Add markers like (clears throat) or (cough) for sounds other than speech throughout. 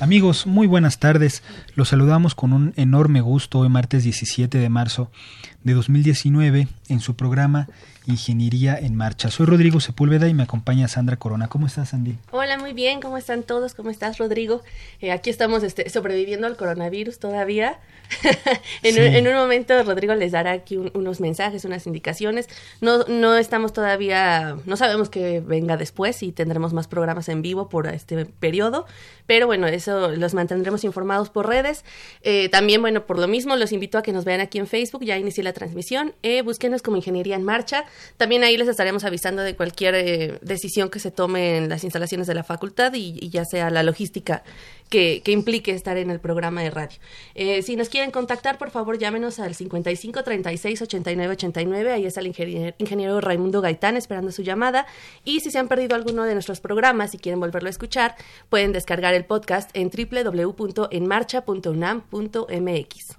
Amigos, muy buenas tardes. Los saludamos con un enorme gusto hoy martes 17 de marzo de 2019 en su programa Ingeniería en Marcha. Soy Rodrigo Sepúlveda y me acompaña Sandra Corona. ¿Cómo estás, Sandy? Hola, muy bien. ¿Cómo están todos? ¿Cómo estás, Rodrigo? Eh, aquí estamos este, sobreviviendo al coronavirus todavía. (laughs) en, un, momento Rodrigo les dará aquí unos mensajes, unas indicaciones. No, no estamos todavía, no sabemos qué venga después y tendremos más programas en vivo por este periodo, pero bueno, eso los mantendremos informados por redes. Eh, también, bueno, por lo mismo, los invito a que nos vean aquí en Facebook, ya inicié la transmisión, eh, búsquenos como Ingeniería en Marcha. También ahí les estaremos avisando de cualquier eh, decisión que se tome en las instalaciones de la facultad y ya sea la logística que, implique estar en el programa de radio. Eh, si nos quieren contactar, por favor, llámenos al 55 36 89 89. Ahí está el ingeniero, Raimundo Gaitán esperando su llamada. Y si se han perdido alguno de nuestros programas y quieren volverlo a escuchar, pueden descargar el podcast en www.enmarcha.unam.mx.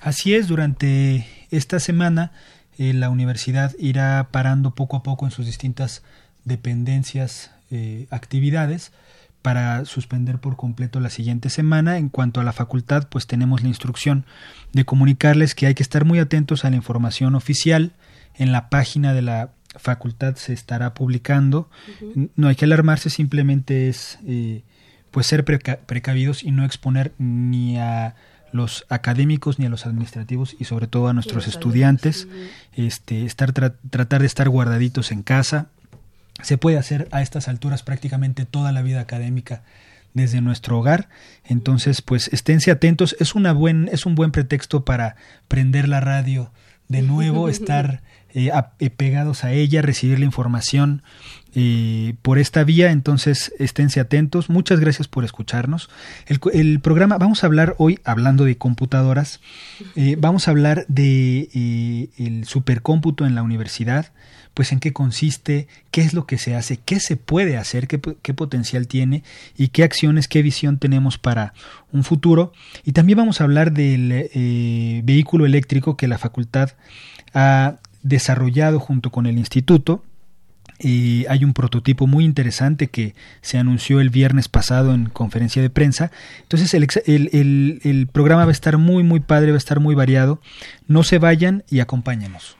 Así es, durante esta semana eh, la universidad irá parando poco a poco en sus distintas dependencias, eh, actividades para suspender por completo la siguiente semana. En cuanto a la facultad, pues tenemos la instrucción de comunicarles que hay que estar muy atentos a la información oficial. En la página de la facultad se estará publicando. No hay que alarmarse, simplemente es eh, pues ser precavidos y no exponer ni a los académicos ni a los administrativos y sobre todo a nuestros estudiantes, este, estar tratar de estar guardaditos en casa, se puede hacer a estas alturas prácticamente toda la vida académica desde nuestro hogar. Entonces, pues esténse atentos. Es, una buen, es un buen pretexto para prender la radio de (laughs) nuevo, estar eh, eh, pegados a ella, recibir la información eh, por esta vía. Entonces, esténse atentos. Muchas gracias por escucharnos. El, el programa, vamos a hablar hoy, hablando de computadoras, vamos a hablar de el supercómputo en la universidad pues en qué consiste, qué es lo que se hace, qué se puede hacer, qué, potencial tiene y qué acciones, qué visión tenemos para un futuro. Y también vamos a hablar del eh, vehículo eléctrico que la facultad ha desarrollado junto con el instituto. Y hay un prototipo muy interesante que se anunció el viernes pasado en conferencia de prensa. Entonces el, el programa va a estar muy, muy padre, va a estar muy variado. No se vayan y acompáñenos.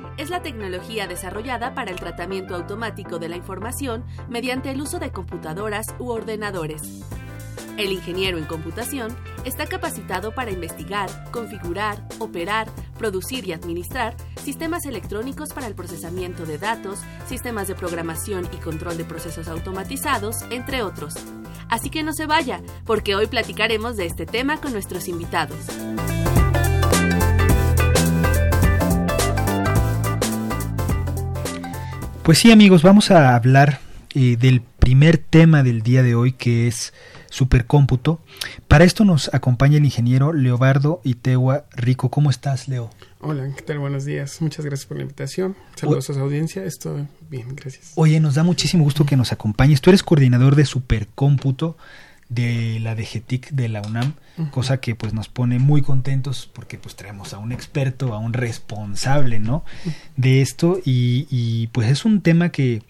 es la tecnología desarrollada para el tratamiento automático de la información mediante el uso de computadoras u ordenadores. El ingeniero en computación está capacitado para investigar, configurar, operar, producir y administrar sistemas electrónicos para el procesamiento de datos, sistemas de programación y control de procesos automatizados, entre otros. Así que no se vaya, porque hoy platicaremos de este tema con nuestros invitados. Pues sí amigos, vamos a hablar eh, del primer tema del día de hoy que es supercómputo. Para esto nos acompaña el ingeniero Leobardo Itegua Rico. ¿Cómo estás, Leo? Hola, ¿qué tal? Buenos días. Muchas gracias por la invitación. Saludos a su audiencia. Estoy bien, gracias. Oye, nos da muchísimo gusto que nos acompañes. Tú eres coordinador de supercómputo de la DGTIC de la UNAM, cosa que pues nos pone muy contentos porque pues traemos a un experto, a un responsable, ¿no? De esto y, y pues es un tema que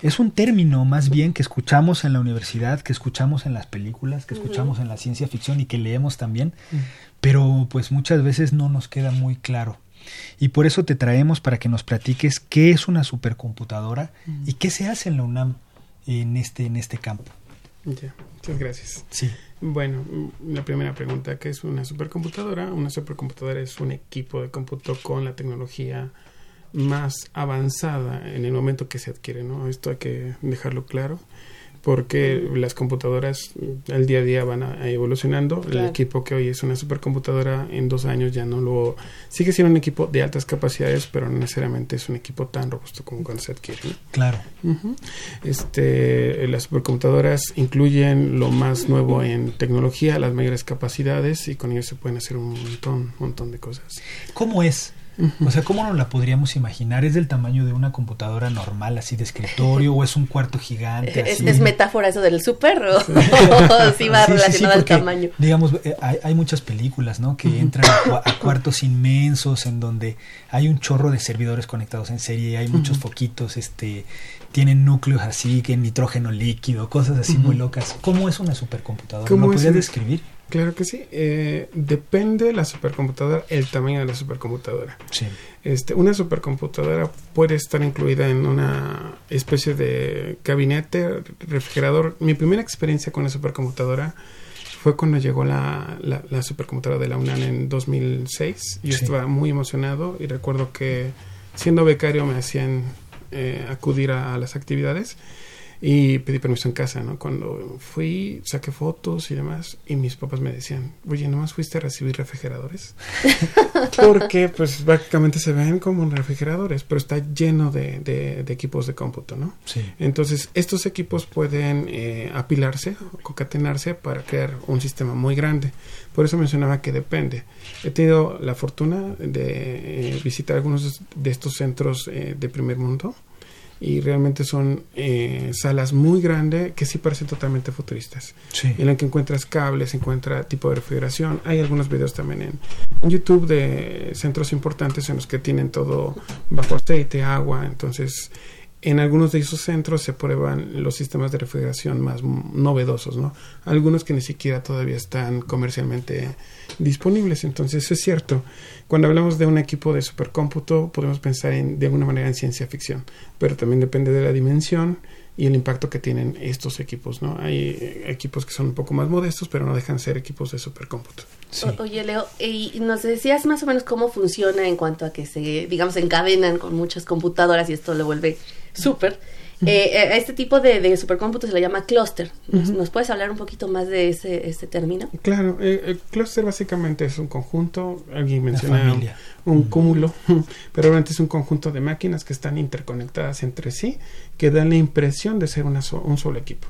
es un término más bien que escuchamos en la universidad, que escuchamos en las películas, que escuchamos en la ciencia ficción y que leemos también, pero pues muchas veces no nos queda muy claro. Y por eso te traemos para que nos platiques qué es una supercomputadora y qué se hace en la UNAM en este, en este campo. Ya, muchas gracias. Sí. Bueno, la primera pregunta, ¿qué es una supercomputadora? Una supercomputadora es un equipo de cómputo con la tecnología más avanzada en el momento que se adquiere, ¿no? Esto hay que dejarlo claro porque las computadoras al día a día van evolucionando. El equipo que hoy es una supercomputadora en dos años ya no lo sigue siendo un equipo de altas capacidades, pero no necesariamente es un equipo tan robusto como cuando se adquiere. Claro. Este, las supercomputadoras incluyen lo más nuevo en tecnología, las mayores capacidades y con ello se pueden hacer un montón, montón de cosas. ¿Cómo es o sea, ¿cómo nos la podríamos imaginar? ¿Es del tamaño de una computadora normal, así de escritorio, o es un cuarto gigante? ¿Es, metáfora eso del súper o, sí (laughs) va relacionado al tamaño? Digamos, eh, hay, muchas películas, ¿no? Que entran a, cuartos inmensos en donde hay un chorro de servidores conectados en serie, hay muchos foquitos, este, tienen núcleos así, que nitrógeno líquido, cosas así muy locas. ¿Cómo es una supercomputadora? ¿Lo podrías describir? Claro que sí. Eh, depende de la supercomputadora, el tamaño de la supercomputadora. Sí. Este, una supercomputadora puede estar incluida en una especie de gabinete, refrigerador. Mi primera experiencia con la supercomputadora fue cuando llegó la, la, supercomputadora de la UNAM en 2006. Yo estaba muy emocionado y recuerdo que siendo becario me hacían eh, acudir a las actividades y pedí permiso en casa, ¿no? Cuando fui, saqué fotos y demás, y mis papás me decían, oye, ¿nomás fuiste a recibir refrigeradores? (laughs) Porque, pues, básicamente se ven como refrigeradores, pero está lleno de, de, equipos de cómputo, ¿no? Sí. Entonces, estos equipos pueden eh, apilarse o concatenarse para crear un sistema muy grande. Por eso mencionaba que depende. He tenido la fortuna de eh, visitar algunos de estos centros eh, de primer mundo y realmente son eh, salas muy grandes que sí parecen totalmente futuristas. En la que encuentras cables, encuentra tipo de refrigeración. Hay algunos videos también en, en, YouTube de centros importantes en los que tienen todo bajo aceite, agua. Entonces, en algunos de esos centros se prueban los sistemas de refrigeración más novedosos, ¿no? Algunos que ni siquiera todavía están comercialmente disponibles. Entonces, es cierto, cuando hablamos de un equipo de supercómputo, podemos pensar en, de alguna manera en ciencia ficción, pero también depende de la dimensión y el impacto que tienen estos equipos, ¿no? Hay equipos que son un poco más modestos, pero no dejan ser equipos de supercómputo. oye, Leo, y nos decías más o menos cómo funciona en cuanto a que se, digamos, encadenan con muchas computadoras y esto lo vuelve súper. Eh, a este tipo de, de, supercómputo se le llama clúster. ¿Nos, puedes hablar un poquito más de ese, ese término? Claro, eh, el clúster básicamente es un conjunto, alguien menciona un, cúmulo, (laughs) pero realmente es un conjunto de máquinas que están interconectadas entre sí, que dan la impresión de ser una un solo equipo.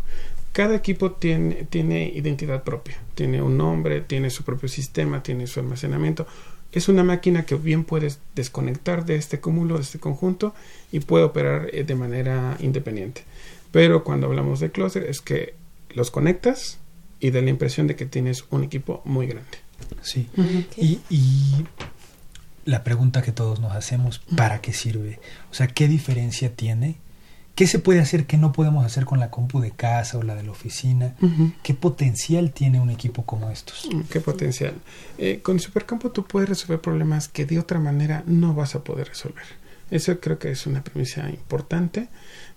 Cada equipo tiene, tiene identidad propia, tiene un nombre, tiene su propio sistema, tiene su almacenamiento es una máquina que bien puedes desconectar de este cúmulo, de este conjunto, y puede operar eh, de manera independiente. Pero cuando hablamos de clúster es que los conectas y da la impresión de que tienes un equipo muy grande. Sí. y, la pregunta que todos nos hacemos, ¿para qué sirve? O sea, ¿qué diferencia tiene ¿Qué se puede hacer que no podemos hacer con la compu de casa o la de la oficina? ¿Qué potencial tiene un equipo como estos? Mm, ¿Qué potencial? Eh, con Supercompu tú puedes resolver problemas que de otra manera no vas a poder resolver. Eso creo que es una premisa importante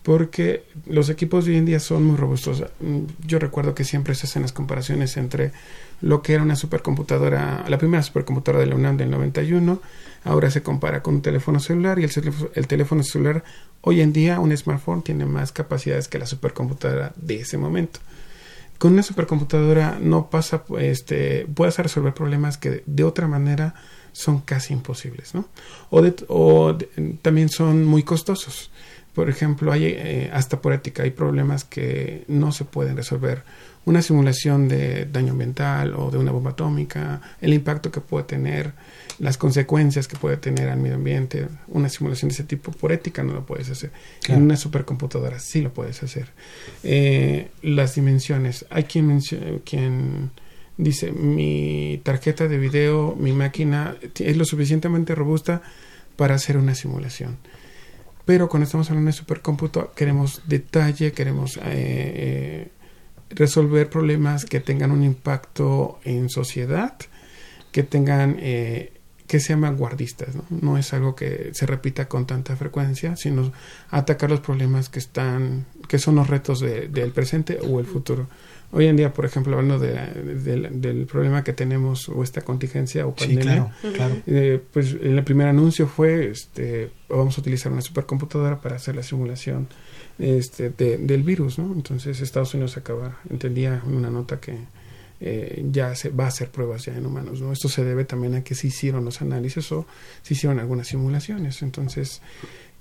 porque los equipos de hoy en día son muy robustos. Mm, yo recuerdo que siempre se hacen las comparaciones entre lo que era una supercomputadora, la primera supercomputadora de la UNAM del 91, ahora se compara con un teléfono celular y el, el teléfono celular hoy en día un smartphone tiene más capacidades que la supercomputadora de ese momento. Con una supercomputadora no pasa, este, puedes resolver problemas que de otra manera son casi imposibles, ¿no? O, o también son muy costosos por ejemplo, hay eh, hasta por ética, hay problemas que no se pueden resolver. Una simulación de daño ambiental o de una bomba atómica, el impacto que puede tener, las consecuencias que puede tener al medio ambiente, una simulación de ese tipo, por ética no lo puedes hacer. En una supercomputadora sí lo puedes hacer. Eh, las dimensiones, hay quien, quien dice, mi tarjeta de video, mi máquina es lo suficientemente robusta para hacer una simulación pero cuando estamos hablando de supercómputo queremos detalle, queremos eh, eh, resolver problemas que tengan un impacto en sociedad, que tengan eh, que sean vanguardistas, ¿no? ¿no? es algo que se repita con tanta frecuencia, sino atacar los problemas que están, que son los retos del presente o el futuro. Hoy en día, por ejemplo, hablando de, del problema que tenemos o esta contingencia o pandemia, eh, pues el primer anuncio fue, este, vamos a utilizar una supercomputadora para hacer la simulación este, del virus, ¿no? Entonces Estados Unidos acaba, entendía en una nota que eh, ya se va a hacer pruebas ya en humanos, ¿no? Esto se debe también a que se hicieron los análisis o se hicieron algunas simulaciones, entonces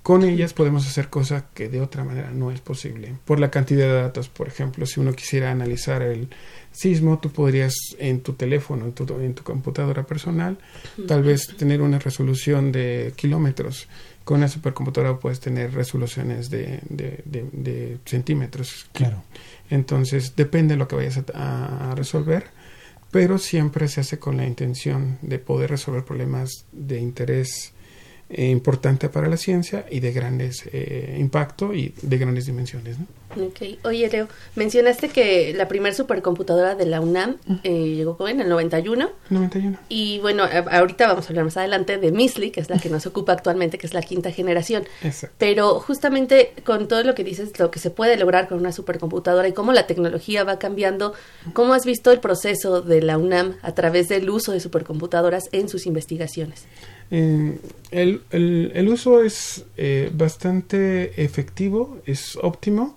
con ellas podemos hacer cosas que de otra manera no es posible. Por la cantidad de datos, por ejemplo, si uno quisiera analizar el sismo, tú podrías en tu teléfono, en tu, en tu computadora personal, tal vez tener una resolución de kilómetros. Con una supercomputadora puedes tener resoluciones de, de, centímetros. Claro. Entonces, depende de lo que vayas a, a resolver, pero siempre se hace con la intención de poder resolver problemas de interés eh, importante para la ciencia y de grandes eh, impacto y de grandes dimensiones. ¿no? Ok. Oye, Leo, mencionaste que la primera supercomputadora de la UNAM eh, llegó en el 91. 91. Y bueno, ahorita vamos a hablar más adelante de MISLI, que es la que nos ocupa actualmente, que es la quinta generación. Exacto. Pero justamente con todo lo que dices, lo que se puede lograr con una supercomputadora y cómo la tecnología va cambiando, ¿cómo has visto el proceso de la UNAM a través del uso de supercomputadoras en sus investigaciones? Eh, el, el, uso es eh, bastante efectivo, es óptimo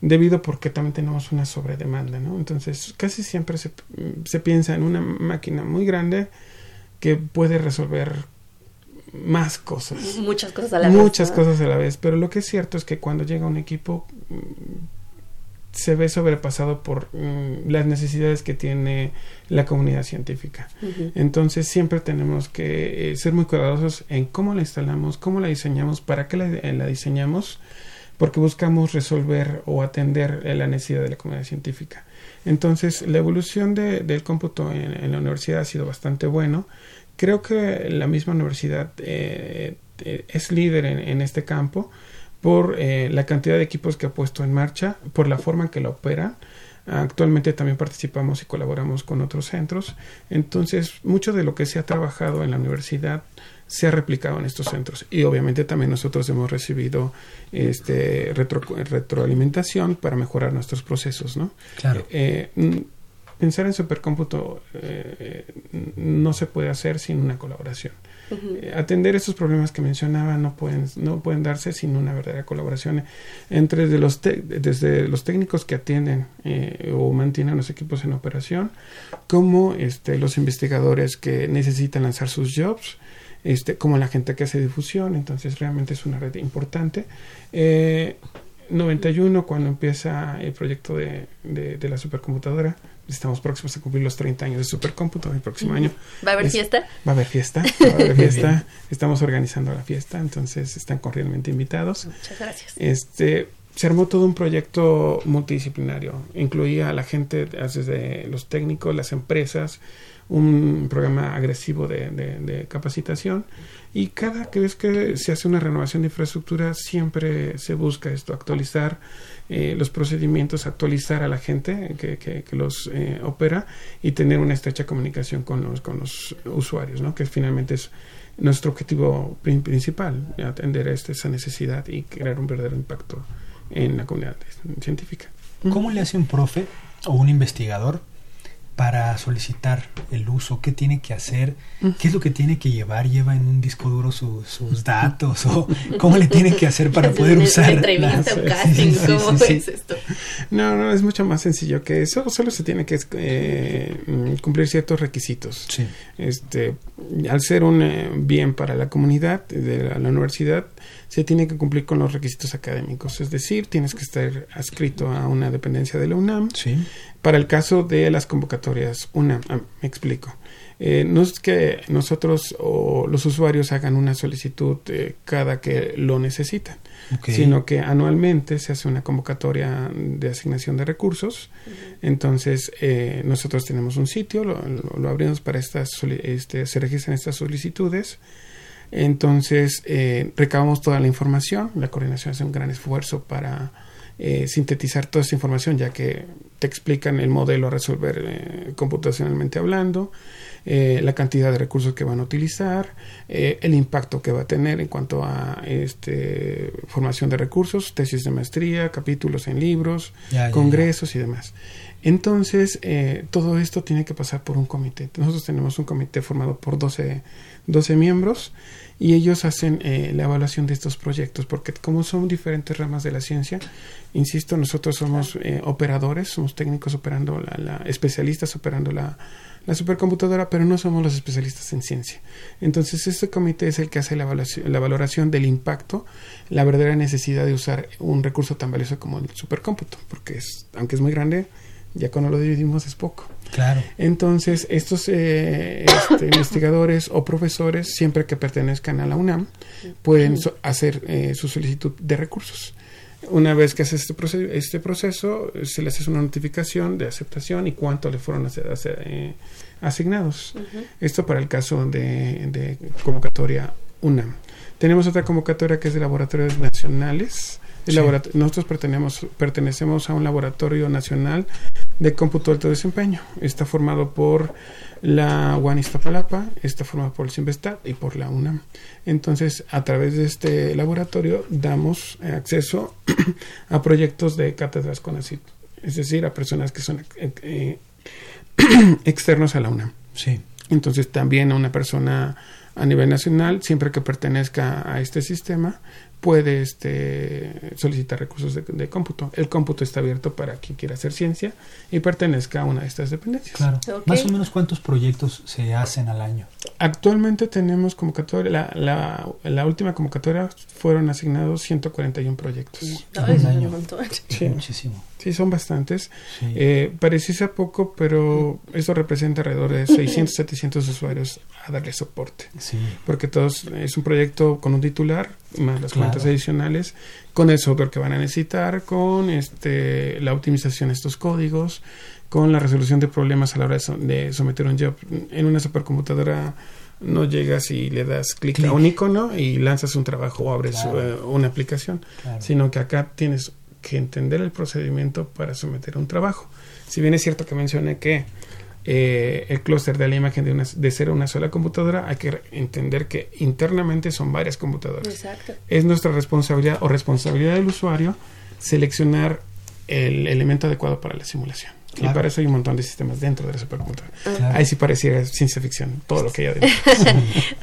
debido porque también tenemos una sobredemanda, ¿no? Entonces, casi siempre se, se piensa en una máquina muy grande que puede resolver más cosas. Muchas cosas a la vez. Muchas cosas a la vez, pero lo que es cierto es que cuando llega un equipo mm, se ve sobrepasado por mm, las necesidades que tiene la comunidad científica. Entonces siempre tenemos que eh, ser muy cuidadosos en cómo la instalamos, cómo la diseñamos, para qué la, la diseñamos porque buscamos resolver o atender la necesidad de la comunidad científica. Entonces, la evolución del cómputo en, la universidad ha sido bastante bueno. Creo que la misma universidad eh, eh, es líder en, este campo por eh, la cantidad de equipos que ha puesto en marcha, por la forma en que lo opera. Actualmente también participamos y colaboramos con otros centros. Entonces, mucho de lo que se ha trabajado en la universidad se ha replicado en estos centros y obviamente también nosotros hemos recibido este retroalimentación para mejorar nuestros procesos no claro eh, pensar en supercómputo eh, no se puede hacer sin una colaboración eh, atender estos problemas que mencionaba no pueden no pueden darse sin una verdadera colaboración entre los desde los técnicos que atienden o mantienen los equipos en operación como este los investigadores que necesitan lanzar sus jobs este, como la gente que hace difusión, entonces realmente es una red importante. Eh, 91, cuando empieza el proyecto de, de, la supercomputadora, estamos próximos a cumplir los 30 años de supercómputo el próximo año. ¿Va a haber fiesta? Va a haber fiesta, va a haber (laughs) fiesta. Estamos organizando la fiesta, entonces están cordialmente invitados. Muchas gracias. Este, se armó todo un proyecto multidisciplinario. Incluía a la gente, desde los técnicos, las empresas, un programa agresivo de, capacitación y cada vez que se hace una renovación de infraestructura siempre se busca esto, actualizar eh, los procedimientos, actualizar a la gente que, que, los eh, opera y tener una estrecha comunicación con los, con los usuarios, ¿no? que finalmente es nuestro objetivo principal, atender esta, esa necesidad y crear un verdadero impacto en la comunidad científica. ¿Cómo le hace un profe o un investigador para solicitar el uso, qué tiene que hacer, qué es lo que tiene que llevar, lleva en un disco duro sus datos o cómo le tiene que hacer para (laughs) poder usar. Entrevista, casting, ¿cómo es esto? No, no, es mucho más sencillo que eso. Solo se tiene que eh, cumplir ciertos requisitos. Sí. Este, al ser un eh, bien para la comunidad de la, la, universidad, se tiene que cumplir con los requisitos académicos. Es decir, tienes que estar adscrito a una dependencia de la UNAM. Sí. Para el caso de las convocatorias UNAM, ah, me explico. Eh, no es que nosotros o los usuarios hagan una solicitud eh, cada que lo necesitan, Okay. sino que anualmente se hace una convocatoria de asignación de recursos. Entonces, eh, nosotros tenemos un sitio, lo, lo- lo abrimos para estas, este, se registran estas solicitudes. Entonces, eh, recabamos toda la información. La coordinación hace un gran esfuerzo para eh, sintetizar toda esa información, ya que te explican el modelo a resolver eh, computacionalmente hablando, eh, la cantidad de recursos que van a utilizar, eh, el impacto que va a tener en cuanto a este, formación de recursos, tesis de maestría, capítulos en libros, Ya, ya, congresos y demás. Entonces, eh, todo esto tiene que pasar por un comité. Nosotros tenemos un comité formado por 12, 12 miembros y ellos hacen eh, la evaluación de estos proyectos, porque como son diferentes ramas de la ciencia, insisto, nosotros somos eh, operadores, somos técnicos operando, la, la- especialistas operando la, la supercomputadora, pero no somos los especialistas en ciencia. Entonces, este comité es el que hace la evaluación, la valoración del impacto, la verdadera necesidad de usar un recurso tan valioso como el supercómputo, porque es, aunque es muy grande, ya cuando lo dividimos es poco. Claro. Entonces, estos eh, este, (coughs) investigadores o profesores, siempre que pertenezcan a la UNAM, pueden so- hacer eh, su solicitud de recursos. Una vez que hace este, proce- este proceso, se les hace una notificación de aceptación y cuánto le fueron eh, asignados. Esto para el caso de, de convocatoria UNAM. Tenemos otra convocatoria que es de laboratorios nacionales. El Sí. nosotros pertenecemos, pertenecemos a un laboratorio nacional de cómputo de alto desempeño. Está formado por la UAN Iztapalapa, está formado por el CIMBESTAT y por la UNAM. Entonces, a través de este laboratorio damos acceso (clears throat) a proyectos de cátedras con es decir, a personas que son eh, eh, (clears throat) externos a la UNAM. Sí. Entonces también una persona a nivel nacional, siempre que pertenezca a este sistema, puede este, solicitar recursos de, de cómputo. El cómputo está abierto para quien quiera hacer ciencia y pertenezca a una de estas dependencias. Claro. Más o menos cuántos proyectos se hacen al año. Actualmente tenemos convocatoria, la, la, la última convocatoria fueron asignados 141 proyectos. Un es año. un montón. Sí. Muchísimo. Sí, son bastantes. Sí. Eh, pareciese poco, pero esto representa alrededor de 600, 700 usuarios a darle soporte. sí. porque todos es un proyecto con un titular más las Claro. cuentas adicionales con el software que van a necesitar con este la optimización de estos códigos con la resolución de problemas a la hora de, so- de someter un job en una supercomputadora no llegas y le das clic a un icono y lanzas un trabajo o abres Claro. eh, una aplicación Claro. sino que acá tienes que entender el procedimiento para someter un trabajo. Si bien es cierto que mencioné que eh, el clúster de la imagen de, una, de ser una sola computadora, hay que entender que internamente son varias computadoras. Exacto. Es nuestra responsabilidad o responsabilidad del usuario seleccionar el elemento adecuado para la simulación. Y para eso hay un montón de sistemas dentro de la supercomputadora. Claro. Ahí sí pareciera ciencia ficción, todo lo que hay adentro.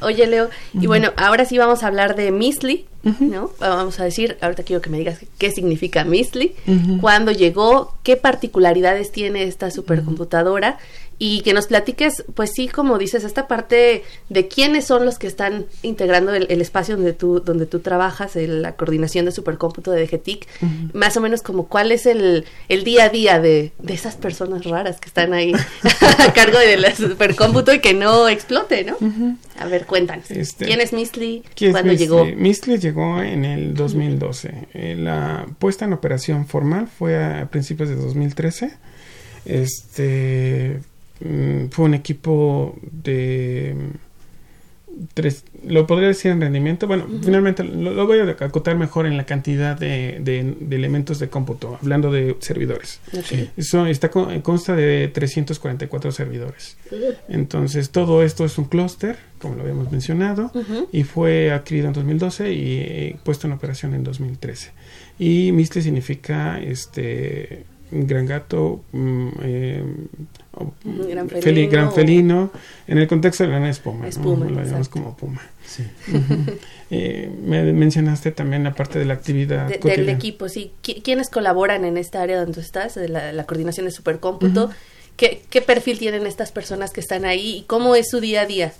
(laughs) Oye, Leo, y bueno, ahora sí vamos a hablar de Misli, ¿no? Vamos a decir, ahorita quiero que me digas qué significa Misli, cuándo llegó, qué particularidades tiene esta supercomputadora y que nos platiques, pues sí, como dices, esta parte de quiénes son los que están integrando el, el espacio donde tú, donde tú trabajas, el- la coordinación de supercómputo de DGTIC, más o menos como cuál es el, el día a día de, de esas personas raras que están ahí (laughs) (laughs) a cargo de la supercómputo y que no explote, ¿no? A ver, cuéntanos. Este, ¿Quién es Misli? ¿Quién es ¿Cuándo llegó? Mistli llegó en el 2012. Eh, la puesta en operación formal fue a principios de 2013. Este fue un equipo de mm, tres, lo podría decir en rendimiento. Bueno, finalmente lo, lo voy a acotar mejor en la cantidad de, de- de elementos de cómputo, hablando de servidores. Ok. Eso está con- consta de 344 servidores. Entonces, todo esto es un clúster, como lo habíamos mencionado, y fue adquirido en 2012 y eh, puesto en operación en 2013. Y MISTLE significa este gran gato, mm, eh, gran, felino, gran felino, en el contexto de la espuma, espuma ¿no? lo llamamos como puma. Sí. eh, me mencionaste también la parte de la actividad de, del equipo, sí. ¿Quiénes colaboran en esta área donde estás, de la, la coordinación de supercómputo? ¿Qué, perfil tienen estas personas que están ahí y cómo es su día a día?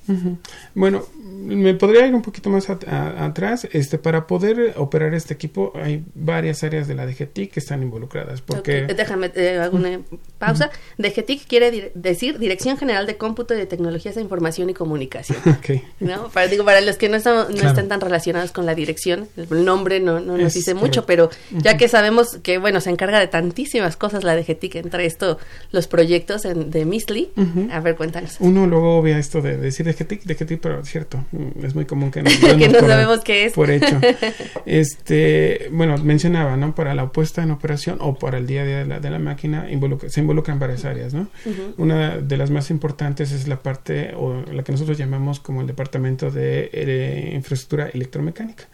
Bueno, me podría ir un poquito más atrás. Este, para poder operar este equipo hay varias áreas de la DGTIC que están involucradas. Porque... Déjame, eh, hago una pausa. DGTIC quiere decir Dirección General de Cómputo y de Tecnologías de Información y Comunicación. (laughs) ¿no? Para, digo, para los que no, están, no están tan relacionados con la dirección, el nombre no, no nos dice mucho, pero ya que sabemos que, bueno, se encarga de tantísimas cosas la DGTIC, entre esto los proyectos de Misli. A ver, cuéntanos. Uno luego ve esto de decir de DGT, pero es cierto, mm, es muy común que (laughs) no, que no sabemos qué es. Por hecho. (laughs) este, bueno, mencionaba, ¿no? Para la puesta en operación o para el día a día de la, de la máquina se involucran varias áreas, ¿no? Una de las más importantes es la parte o la que nosotros llamamos como el departamento de eh, infraestructura electromecánica.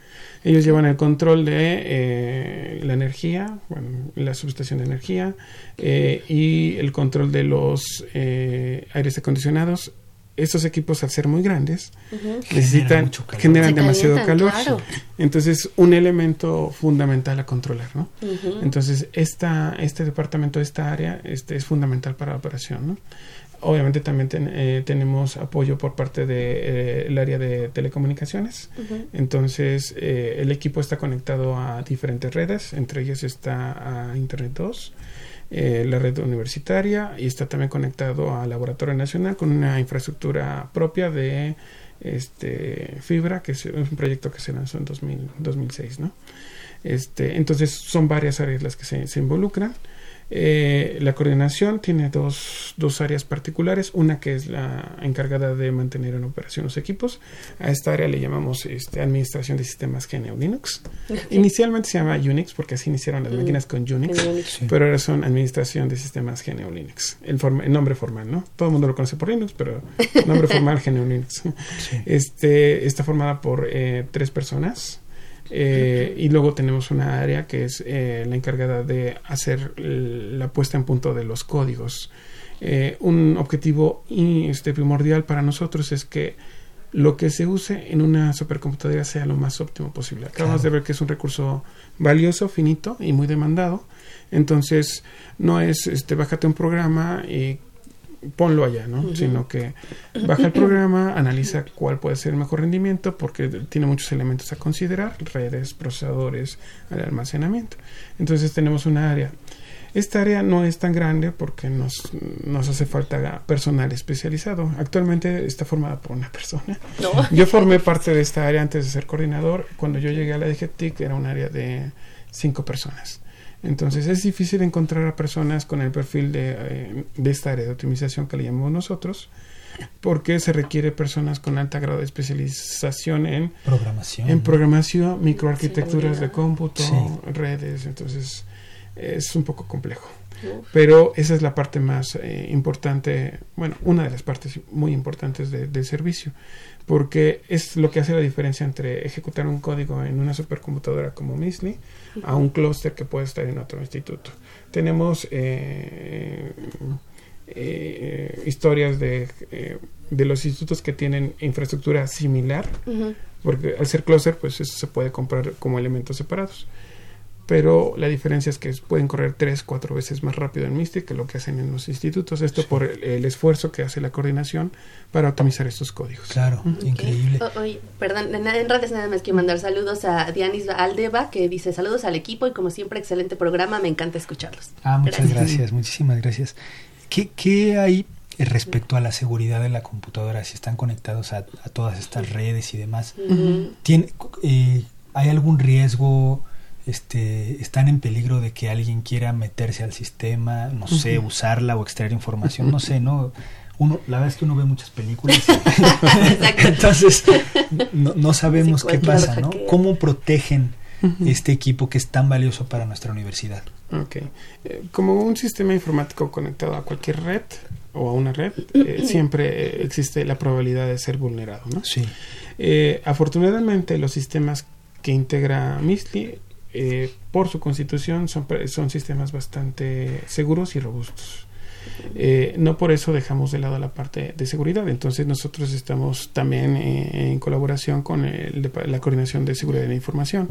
Ellos llevan el control de eh, la energía, bueno, la subestación de energía eh, y el control de los eh, aires acondicionados. Estos equipos, al ser muy grandes, necesitan, generan demasiado calor. Entonces, un elemento fundamental a controlar, ¿no? Entonces, esta, este departamento, esta área, este, es fundamental para la operación, ¿no? Obviamente también eh, tenemos apoyo por parte del de, eh, área de telecomunicaciones. Entonces, eh, el equipo está conectado a diferentes redes, entre ellas está a Internet 2, la red universitaria, y está también conectado al Laboratorio Nacional con una infraestructura propia de este, fibra, que es un proyecto que se lanzó en 2006. ¿no? Este, entonces, son varias áreas las que se, se involucran. Eh, la coordinación tiene dos, dos, áreas particulares, una que es la encargada de mantener en operación los equipos. A esta área le llamamos este, Administración de Sistemas GNU Linux. Inicialmente se llama Unix porque así iniciaron las mm. máquinas con Unix, pero ahora son Administración de Sistemas GNU Linux. El, el, nombre formal, ¿no? Todo el mundo lo conoce por Linux, pero el nombre (laughs) formal GNU Linux. Este, está formada por eh, tres personas. Eh, y luego tenemos una área que es eh, la encargada de hacer la puesta en punto de los códigos. Eh, un objetivo este, primordial para nosotros es que lo que se use en una supercomputadora sea lo más óptimo posible. Acabamos de ver que es un recurso valioso, finito y muy demandado. Entonces, no es este, bájate un programa y ponlo allá, ¿no? Sino que baja el programa, analiza cuál puede ser el mejor rendimiento, porque tiene muchos elementos a considerar, redes, procesadores, almacenamiento. Entonces tenemos una área. Esta área no es tan grande porque nos, nos hace falta personal especializado. Actualmente está formada por una persona. Yo formé parte de esta área antes de ser coordinador. Cuando yo llegué a la DGTIC era un área de cinco personas. Entonces es difícil encontrar a personas con el perfil eh, de, esta área de optimización que le llamamos nosotros, porque se requiere personas con alta grado de especialización en programación, en programación, microarquitecturas de cómputo, redes, entonces es un poco complejo. Pero esa es la parte más eh, importante, bueno, una de las partes muy importantes del servicio porque es lo que hace la diferencia entre ejecutar un código en una supercomputadora como Misli a un clúster que puede estar en otro instituto. Tenemos eh, eh, historias de, eh, de, los institutos que tienen infraestructura similar, porque al ser clúster, pues eso se puede comprar como elementos separados pero la diferencia es que pueden correr tres, cuatro veces más rápido en Mystic que lo que hacen en los institutos. Esto por el, esfuerzo que hace la coordinación para optimizar estos códigos. Claro, increíble. oye, perdón, en, redes nada más quiero mandar saludos a Dianis Aldeva, que dice saludos al equipo y como siempre, excelente programa, me encanta escucharlos. Ah, muchas gracias, muchísimas gracias. ¿Qué, ¿Qué hay respecto a la seguridad de la computadora? Si están conectados a, todas estas redes y demás, ¿tiene, eh, ¿hay algún riesgo? Este, están en peligro de que alguien quiera meterse al sistema, no sé, usarla o extraer información, no sé, ¿no? (laughs) Uno, la verdad es que uno ve muchas películas, (laughs) entonces (laughs) no, sabemos qué pasa, ¿no? ¿Cómo protegen este equipo que es tan valioso para nuestra universidad? Ok. Eh, como un sistema informático conectado a cualquier red o a una red, eh, siempre existe la probabilidad de ser vulnerado, ¿no? Sí. Eh, afortunadamente, los sistemas que integra Misli eh, por su constitución son, son sistemas bastante seguros y robustos. Eh, no por eso dejamos de lado la parte de seguridad. Entonces nosotros estamos también eh, en colaboración con la coordinación de seguridad de la información.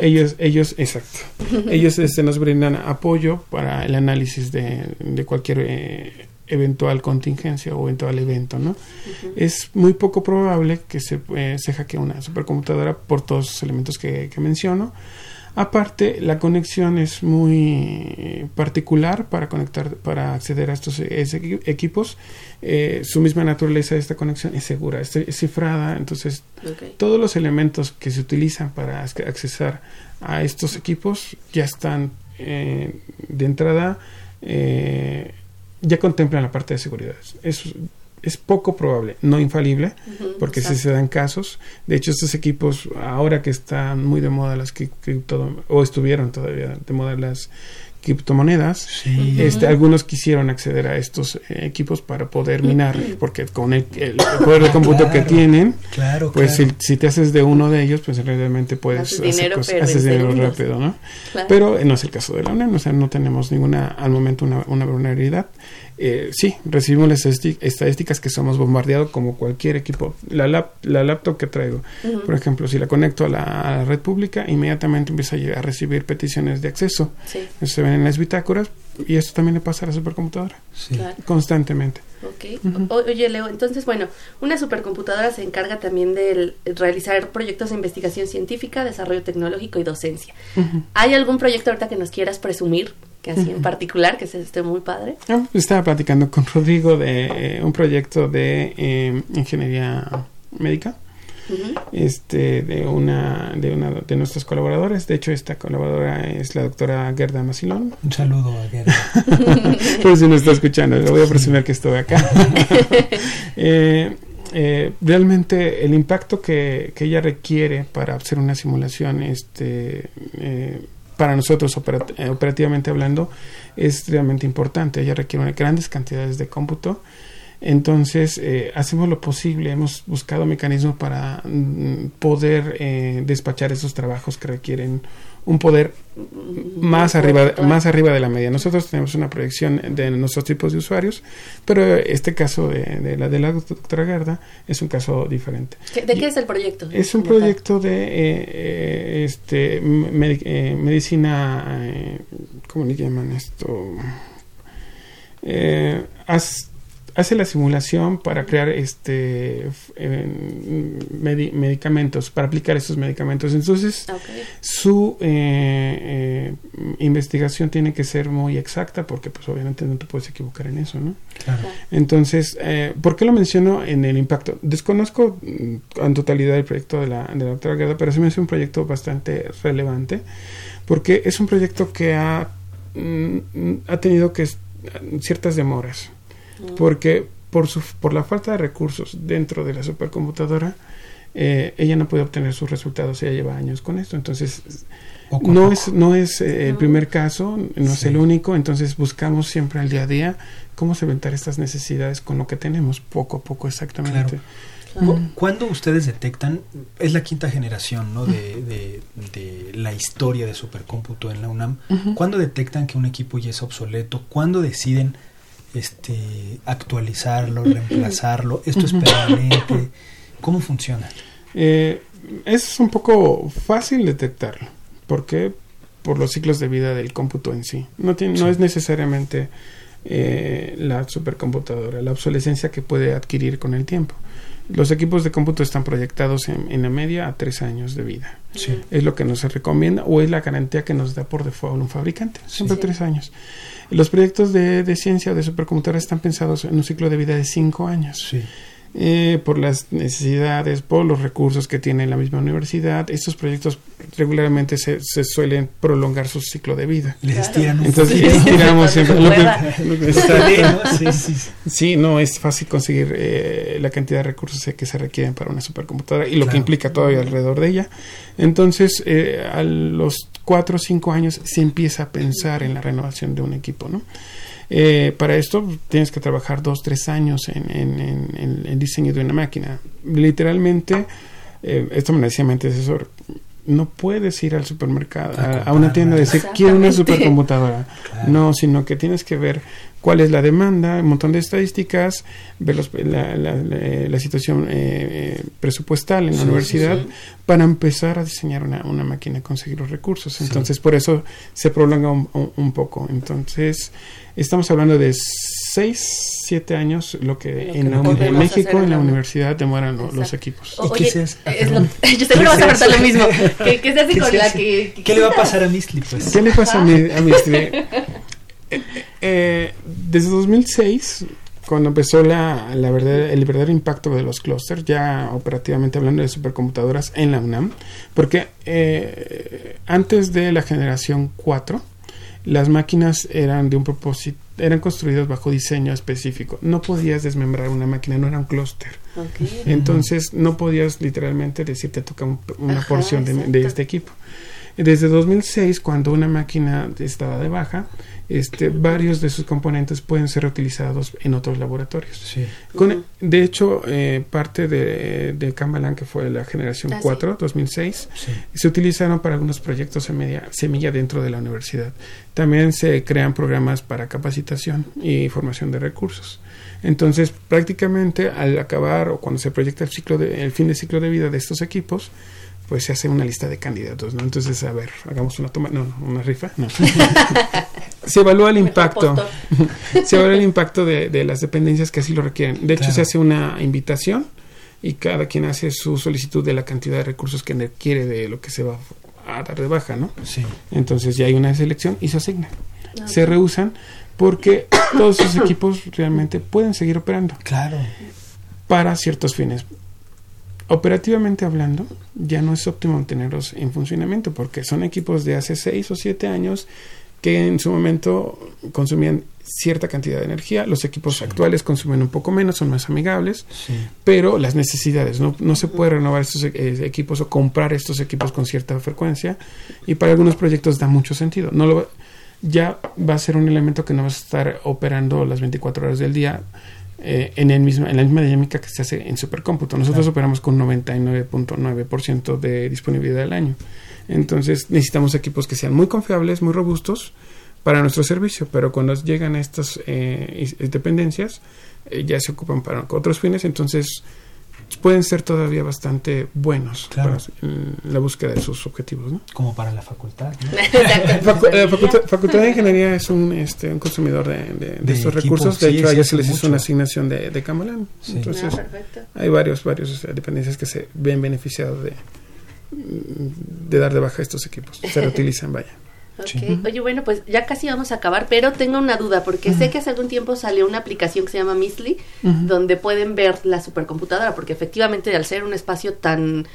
Ellos, ellos, exacto. (laughs) ellos este, nos brindan apoyo para el análisis de, de cualquier eh, eventual contingencia o eventual evento, ¿no? Es muy poco probable que se, se hackee una supercomputadora por todos los elementos que, que menciono. Aparte, la conexión es muy particular para conectar, para acceder a estos equipos. Eh, su misma naturaleza de esta conexión es segura, es, cifrada. Entonces, todos los elementos que se utilizan para accesar a estos equipos ya están eh, de entrada, eh, ya contemplan la parte de seguridad. Es, es poco probable, no infalible, porque si se dan casos. De hecho, estos equipos, ahora que están muy de moda las cripto, o estuvieron todavía de moda las criptomonedas, este, algunos quisieron acceder a estos eh, equipos para poder minar, porque con el, poder de cómputo que tienen, pues Si, te haces de uno de ellos, pues realmente puedes hacer dinero, haces dinero rápido, ¿no? Pero no es el caso de la UNAM, o sea, no tenemos ninguna, al momento, una, una vulnerabilidad eh, sí, recibimos las estadísticas que somos bombardeados como cualquier equipo. La, la laptop que traigo, por ejemplo, si la conecto a la, red pública, inmediatamente empieza a, recibir peticiones de acceso. Se ven en las bitácoras y esto también le pasa a la supercomputadora. Constantemente. Oye, Leo, entonces, bueno, una supercomputadora se encarga también de realizar proyectos de investigación científica, desarrollo tecnológico y docencia. ¿Hay algún proyecto ahorita que nos quieras presumir que así en particular, que se esté muy padre. Ah, estaba platicando con Rodrigo de eh, un proyecto de eh, ingeniería médica. este de una de una de nuestros colaboradores. De hecho esta colaboradora es la doctora Gerda Macilón. Un saludo a Gerda. (laughs) Por si no está escuchando le voy a presumir que estoy acá. (laughs) Eh, realmente el impacto que, que, ella requiere para hacer una simulación este para nosotros eh, operativamente hablando es realmente importante. Ella requiere grandes cantidades de cómputo. Entonces, eh, hacemos lo posible, hemos buscado mecanismos para mm, poder eh, despachar esos trabajos que requieren un poder más arriba, más arriba de la media. Nosotros tenemos una proyección de nuestros tipos de usuarios, pero este caso de, la de la doctora Garda es un caso diferente. ¿De qué es el proyecto? Es un proyecto de eh, eh, este eh, medicina, ¿cómo le llaman esto? Hace la simulación para crear este medicamentos, para aplicar esos medicamentos. Entonces, su eh, eh, investigación tiene que ser muy exacta porque pues obviamente no te puedes equivocar en eso, ¿no? Entonces, eh, ¿por qué lo menciono en el impacto? Desconozco mm, en totalidad el proyecto de la, de la doctora Guerra, pero sí me hace un proyecto bastante relevante porque es un proyecto que ha, mm, ha tenido que ciertas demoras porque por, su, por la falta de recursos dentro de la supercomputadora, eh, ella no puede obtener sus resultados, ella lleva años con esto, entonces no es, no es eh, el primer caso, no es el único, entonces buscamos siempre al día a día cómo solventar estas necesidades con lo que tenemos, poco a poco exactamente. Cuando ustedes detectan, es la quinta generación ¿no? de, de, la historia de supercómputo en la UNAM, ¿cuándo detectan que un equipo ya es obsoleto? ¿Cuándo deciden este, actualizarlo, reemplazarlo? ¿Esto es permanente? ¿Cómo funciona? Eh, es un poco fácil detectarlo. ¿Por qué? Por los ciclos de vida del cómputo en sí. No, tiene, no es necesariamente eh, la supercomputadora, la obsolescencia que puede adquirir con el tiempo. Los equipos de cómputo están proyectados en, la media a tres años de vida. Es lo que nos recomienda o es la garantía que nos da por default un fabricante. Siempre tres años. Los proyectos de, de ciencia o de supercomputadora están pensados en un ciclo de vida de cinco años. Sí. Eh, por las necesidades, por los recursos que tiene la misma universidad. Estos proyectos regularmente se, se suelen prolongar su ciclo de vida. Entonces, estiramos siempre. sí, ¿no? es fácil conseguir eh, la cantidad de recursos que se requieren para una supercomputadora y lo que implica todavía alrededor de ella. Entonces, eh, a los cuatro o cinco años se empieza a pensar en la renovación de un equipo, ¿no? Eh, para esto tienes que trabajar dos, tres años en, en, el diseño de una máquina. Literalmente, eh, esto me decía mi antecesor, no puedes ir al supermercado, a, una tienda y decir, quiero una supercomputadora. (laughs) No, sino que tienes que ver cuál es la demanda, un montón de estadísticas, ver la, situación eh, presupuestal en la universidad para empezar a diseñar una, una, máquina y conseguir los recursos. Entonces, por eso se prolonga un, poco. Entonces, estamos hablando de seis, siete años lo que, en, México, en la universidad, demoran los equipos. ¿Y qué se hace? yo sé que vas a lo mismo. ¿Qué, qué se hace con la que, ¿Qué le va a pasar a Mistli? Pues? ¿Qué le pasa a, Mistli? (laughs) Eh, eh, desde 2006, cuando empezó la, la verdad, el verdadero impacto de los clústeres, ya operativamente hablando de supercomputadoras en la UNAM, porque eh, antes de la generación 4, las máquinas eran de un propósito, eran construidas bajo diseño específico. No podías desmembrar una máquina, no era un clúster. Entonces no podías literalmente decir te toca una porción de, de, este equipo. Desde 2006, cuando una máquina estaba de baja, este, varios de sus componentes pueden ser utilizados en otros laboratorios. de hecho, eh, parte de, de que fue la generación 4, ah, 2006, se utilizaron para algunos proyectos semilla, semilla dentro de la universidad. También se crean programas para capacitación y formación de recursos. Entonces, prácticamente al acabar o cuando se proyecta el, ciclo de, el fin de ciclo de vida de estos equipos, pues se hace una lista de candidatos, ¿no? Entonces, a ver, hagamos una toma, no, una rifa, no. (laughs) se evalúa el impacto, (laughs) se evalúa el impacto de, de, las dependencias que así lo requieren. De hecho, se hace una invitación y cada quien hace su solicitud de la cantidad de recursos que requiere de lo que se va a dar de baja, ¿no? Sí. Entonces ya hay una selección y se asigna. Se rehusan porque (coughs) todos esos equipos realmente pueden seguir operando. Claro. Para ciertos fines operativamente hablando, ya no es óptimo tenerlos en funcionamiento porque son equipos de hace seis o siete años que en su momento consumían cierta cantidad de energía. Los equipos actuales consumen un poco menos, son más amigables, pero las necesidades, no, no se puede renovar estos eh, equipos o comprar estos equipos con cierta frecuencia y para algunos proyectos da mucho sentido. No lo, ya va a ser un elemento que no va a estar operando las 24 horas del día eh, en, el mismo, en la misma dinámica que se hace en supercómputo. Nosotros operamos con 99.9% de disponibilidad al año. Entonces necesitamos equipos que sean muy confiables, muy robustos para nuestro servicio, pero cuando llegan estas eh, dependencias eh, ya se ocupan para otros fines, entonces pueden ser todavía bastante buenos para la búsqueda de sus objetivos. ¿no? Como para la facultad. (laughs) la facultad, de Ingeniería es un, este, un consumidor de, de, estos recursos. De hecho, a ellos se les hizo una asignación de, de Camalán. Entonces, ah, hay varios, varios dependencias que se ven beneficiados de, de dar de baja estos equipos. Se (laughs) reutilizan, vaya. Oye, bueno, pues ya casi vamos a acabar, pero tengo una duda, porque sé que hace algún tiempo salió una aplicación que se llama Misly, donde pueden ver la supercomputadora, porque efectivamente al ser un espacio tan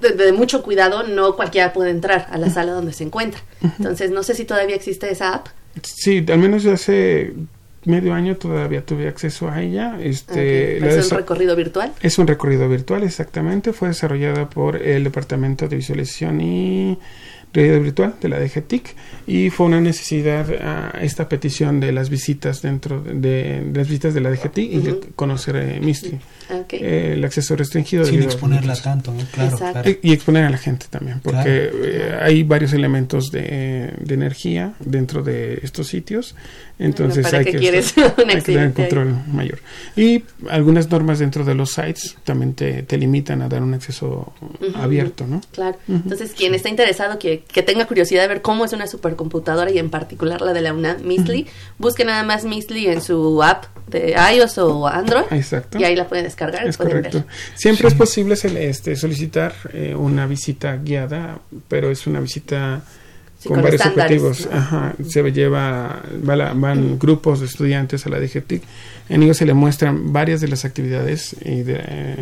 de, mucho cuidado, no cualquiera puede entrar a la sala donde se encuentra. Entonces, no sé si todavía existe esa app. Sí, al menos hace medio año todavía tuve acceso a ella. Este, ¿Es un recorrido virtual? Es un recorrido virtual, exactamente. Fue desarrollada por el Departamento de Visualización y realidad virtual de la DGTIC y fue una necesidad a esta petición de las visitas dentro de, las visitas de la DGTIC y de conocer eh, Misty. Eh, el acceso restringido. Sin exponerla tanto, Claro, Y, exponer a la gente también, porque eh, hay varios elementos de, de, energía dentro de estos sitios, entonces (laughs) hay, que, quieres tener control mayor. Y algunas normas dentro de los sites también te, te limitan a dar un acceso abierto, ¿no? Claro. Entonces, quien está interesado, que, que, tenga curiosidad de ver cómo es una supercomputadora y en particular la de la UNAM, Misly, busque nada más Misly en su app de iOS o Android. Exacto. Y ahí la pueden descargar. Es correcto. Siempre es posible este, solicitar eh, una visita guiada, pero es una visita con, varios objetivos. Ajá, se lleva, van grupos de estudiantes a la DGTIC. En ellos se le muestran varias de las actividades eh,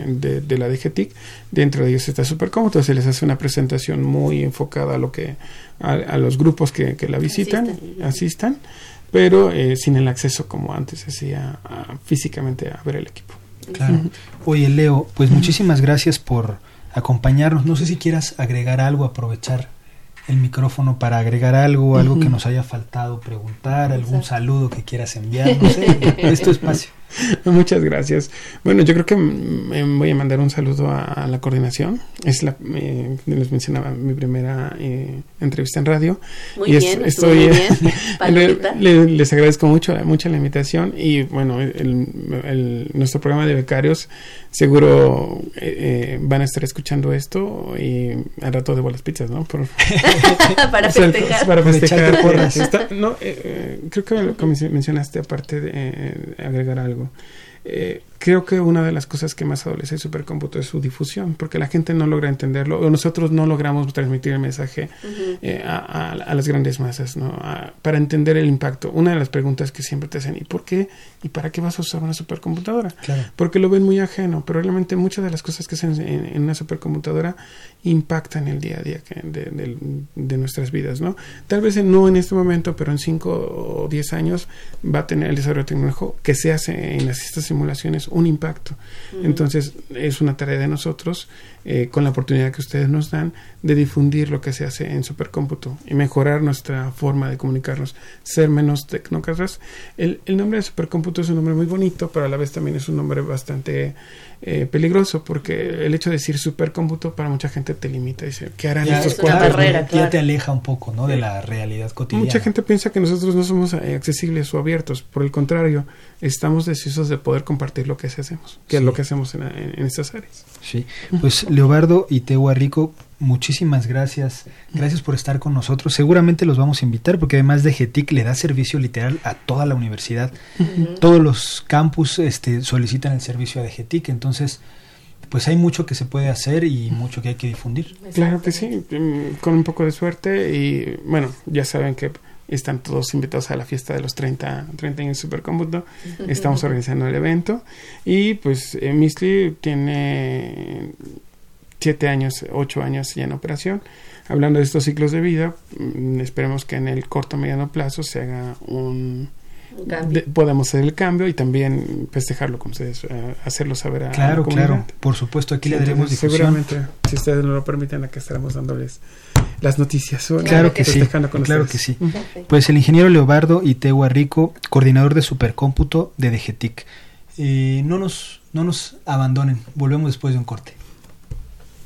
de, de, la DGTIC. Dentro de ellos está súper cómodo. Se les hace una presentación muy enfocada a lo que a, los grupos que, que la visitan, asistan, pero eh, sin el acceso como antes hacía físicamente a ver el equipo. Claro. Oye, Leo, pues muchísimas gracias por acompañarnos. No sé si quieras agregar algo, aprovechar el micrófono para agregar algo, algo que nos haya faltado preguntar, algún saludo que quieras enviar, no sé, (laughs) es tu espacio. (laughs) Muchas gracias. Bueno, yo creo que voy a mandar un saludo a, la coordinación. Es la, eh, les mencionaba mi primera eh, entrevista en radio. Muy bien, estoy, muy bien. (laughs) les agradezco mucho, mucho la invitación y bueno, el, nuestro programa de becarios seguro eh, van a estar escuchando esto y al rato de las pizzas, ¿no? (laughs) para festejar. Para festejar. no, creo que lo que mencionaste aparte de agregar algo eh, creo que una de las cosas que más adolece el supercómputo es su difusión, porque la gente no logra entenderlo, o nosotros no logramos transmitir el mensaje eh, a, las grandes masas, ¿no? para entender el impacto. Una de las preguntas que siempre te hacen, ¿y por qué? ¿Y para qué vas a usar una supercomputadora? Porque lo ven muy ajeno, pero realmente muchas de las cosas que hacen en, una supercomputadora impactan el día a día de, nuestras vidas, ¿no? Tal vez no en este momento, pero en 5 o 10 años va a tener el desarrollo tecnológico que se hace en las, estas simulaciones un impacto. Entonces, es una tarea de nosotros, eh, con la oportunidad que ustedes nos dan, de difundir lo que se hace en supercómputo y mejorar nuestra forma de comunicarnos, ser menos tecnócratas. El, el nombre de supercómputo es un nombre muy bonito, pero a la vez también es un nombre bastante eh, peligroso porque el hecho de decir supercómputo para mucha gente te limita. Dice, ¿qué harán estos cuadros? Ya te aleja un poco ¿no? de la realidad cotidiana. Mucha gente piensa que nosotros no somos eh, accesibles o abiertos. Por el contrario, estamos deseosos de poder compartir lo que hacemos, que es lo que hacemos en, en, estas áreas. Sí, pues Leobardo y Teua Rico, muchísimas gracias. Gracias por estar con nosotros. Seguramente los vamos a invitar porque además de GETIC le da servicio literal a toda la universidad. Todos los campus este, solicitan el servicio de GETIC, entonces pues hay mucho que se puede hacer y mucho que hay que difundir. Claro que sí, mm, con un poco de suerte y bueno, ya saben que están todos invitados a la fiesta de los 30, 30 años Supercómputo. Estamos organizando el evento y pues eh, Misli tiene siete años, ocho años ya en operación. Hablando de estos ciclos de vida, mm, esperemos que en el corto mediano plazo se haga un podemos hacer el cambio y también festejarlo con ustedes, eh, hacerlo saber a Claro, claro, por supuesto, aquí le daremos difusión. Seguramente, si ustedes no lo permiten, aquí estaremos dándoles las noticias. Claro que sí, claro que sí. Pues el ingeniero Leobardo Itegua Rico, coordinador de supercómputo de DGTIC. Eh, no, nos, no nos abandonen, volvemos después de un corte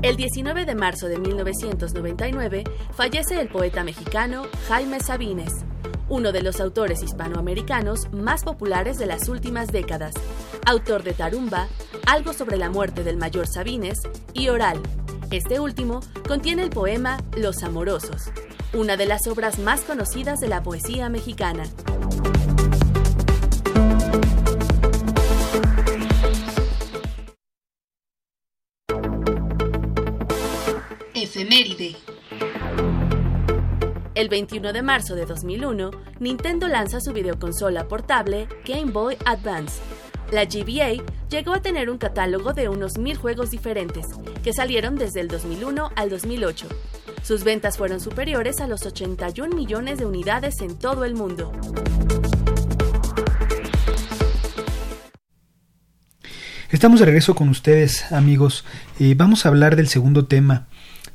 El 19 de marzo de 1999 fallece el poeta mexicano Jaime Sabines, uno de los autores hispanoamericanos más populares de las últimas décadas, autor de Tarumba, Algo sobre la muerte del mayor Sabines y Oral. Este último contiene el poema Los Amorosos, una de las obras más conocidas de la poesía mexicana. El 21 de marzo de 2001, Nintendo lanza su videoconsola portable Game Boy Advance. La GBA llegó a tener un catálogo de unos mil juegos diferentes, que salieron desde el 2001 al 2008. Sus ventas fueron superiores a los 81 millones de unidades en todo el mundo. Estamos de regreso con ustedes, amigos. Eh, vamos a hablar del segundo tema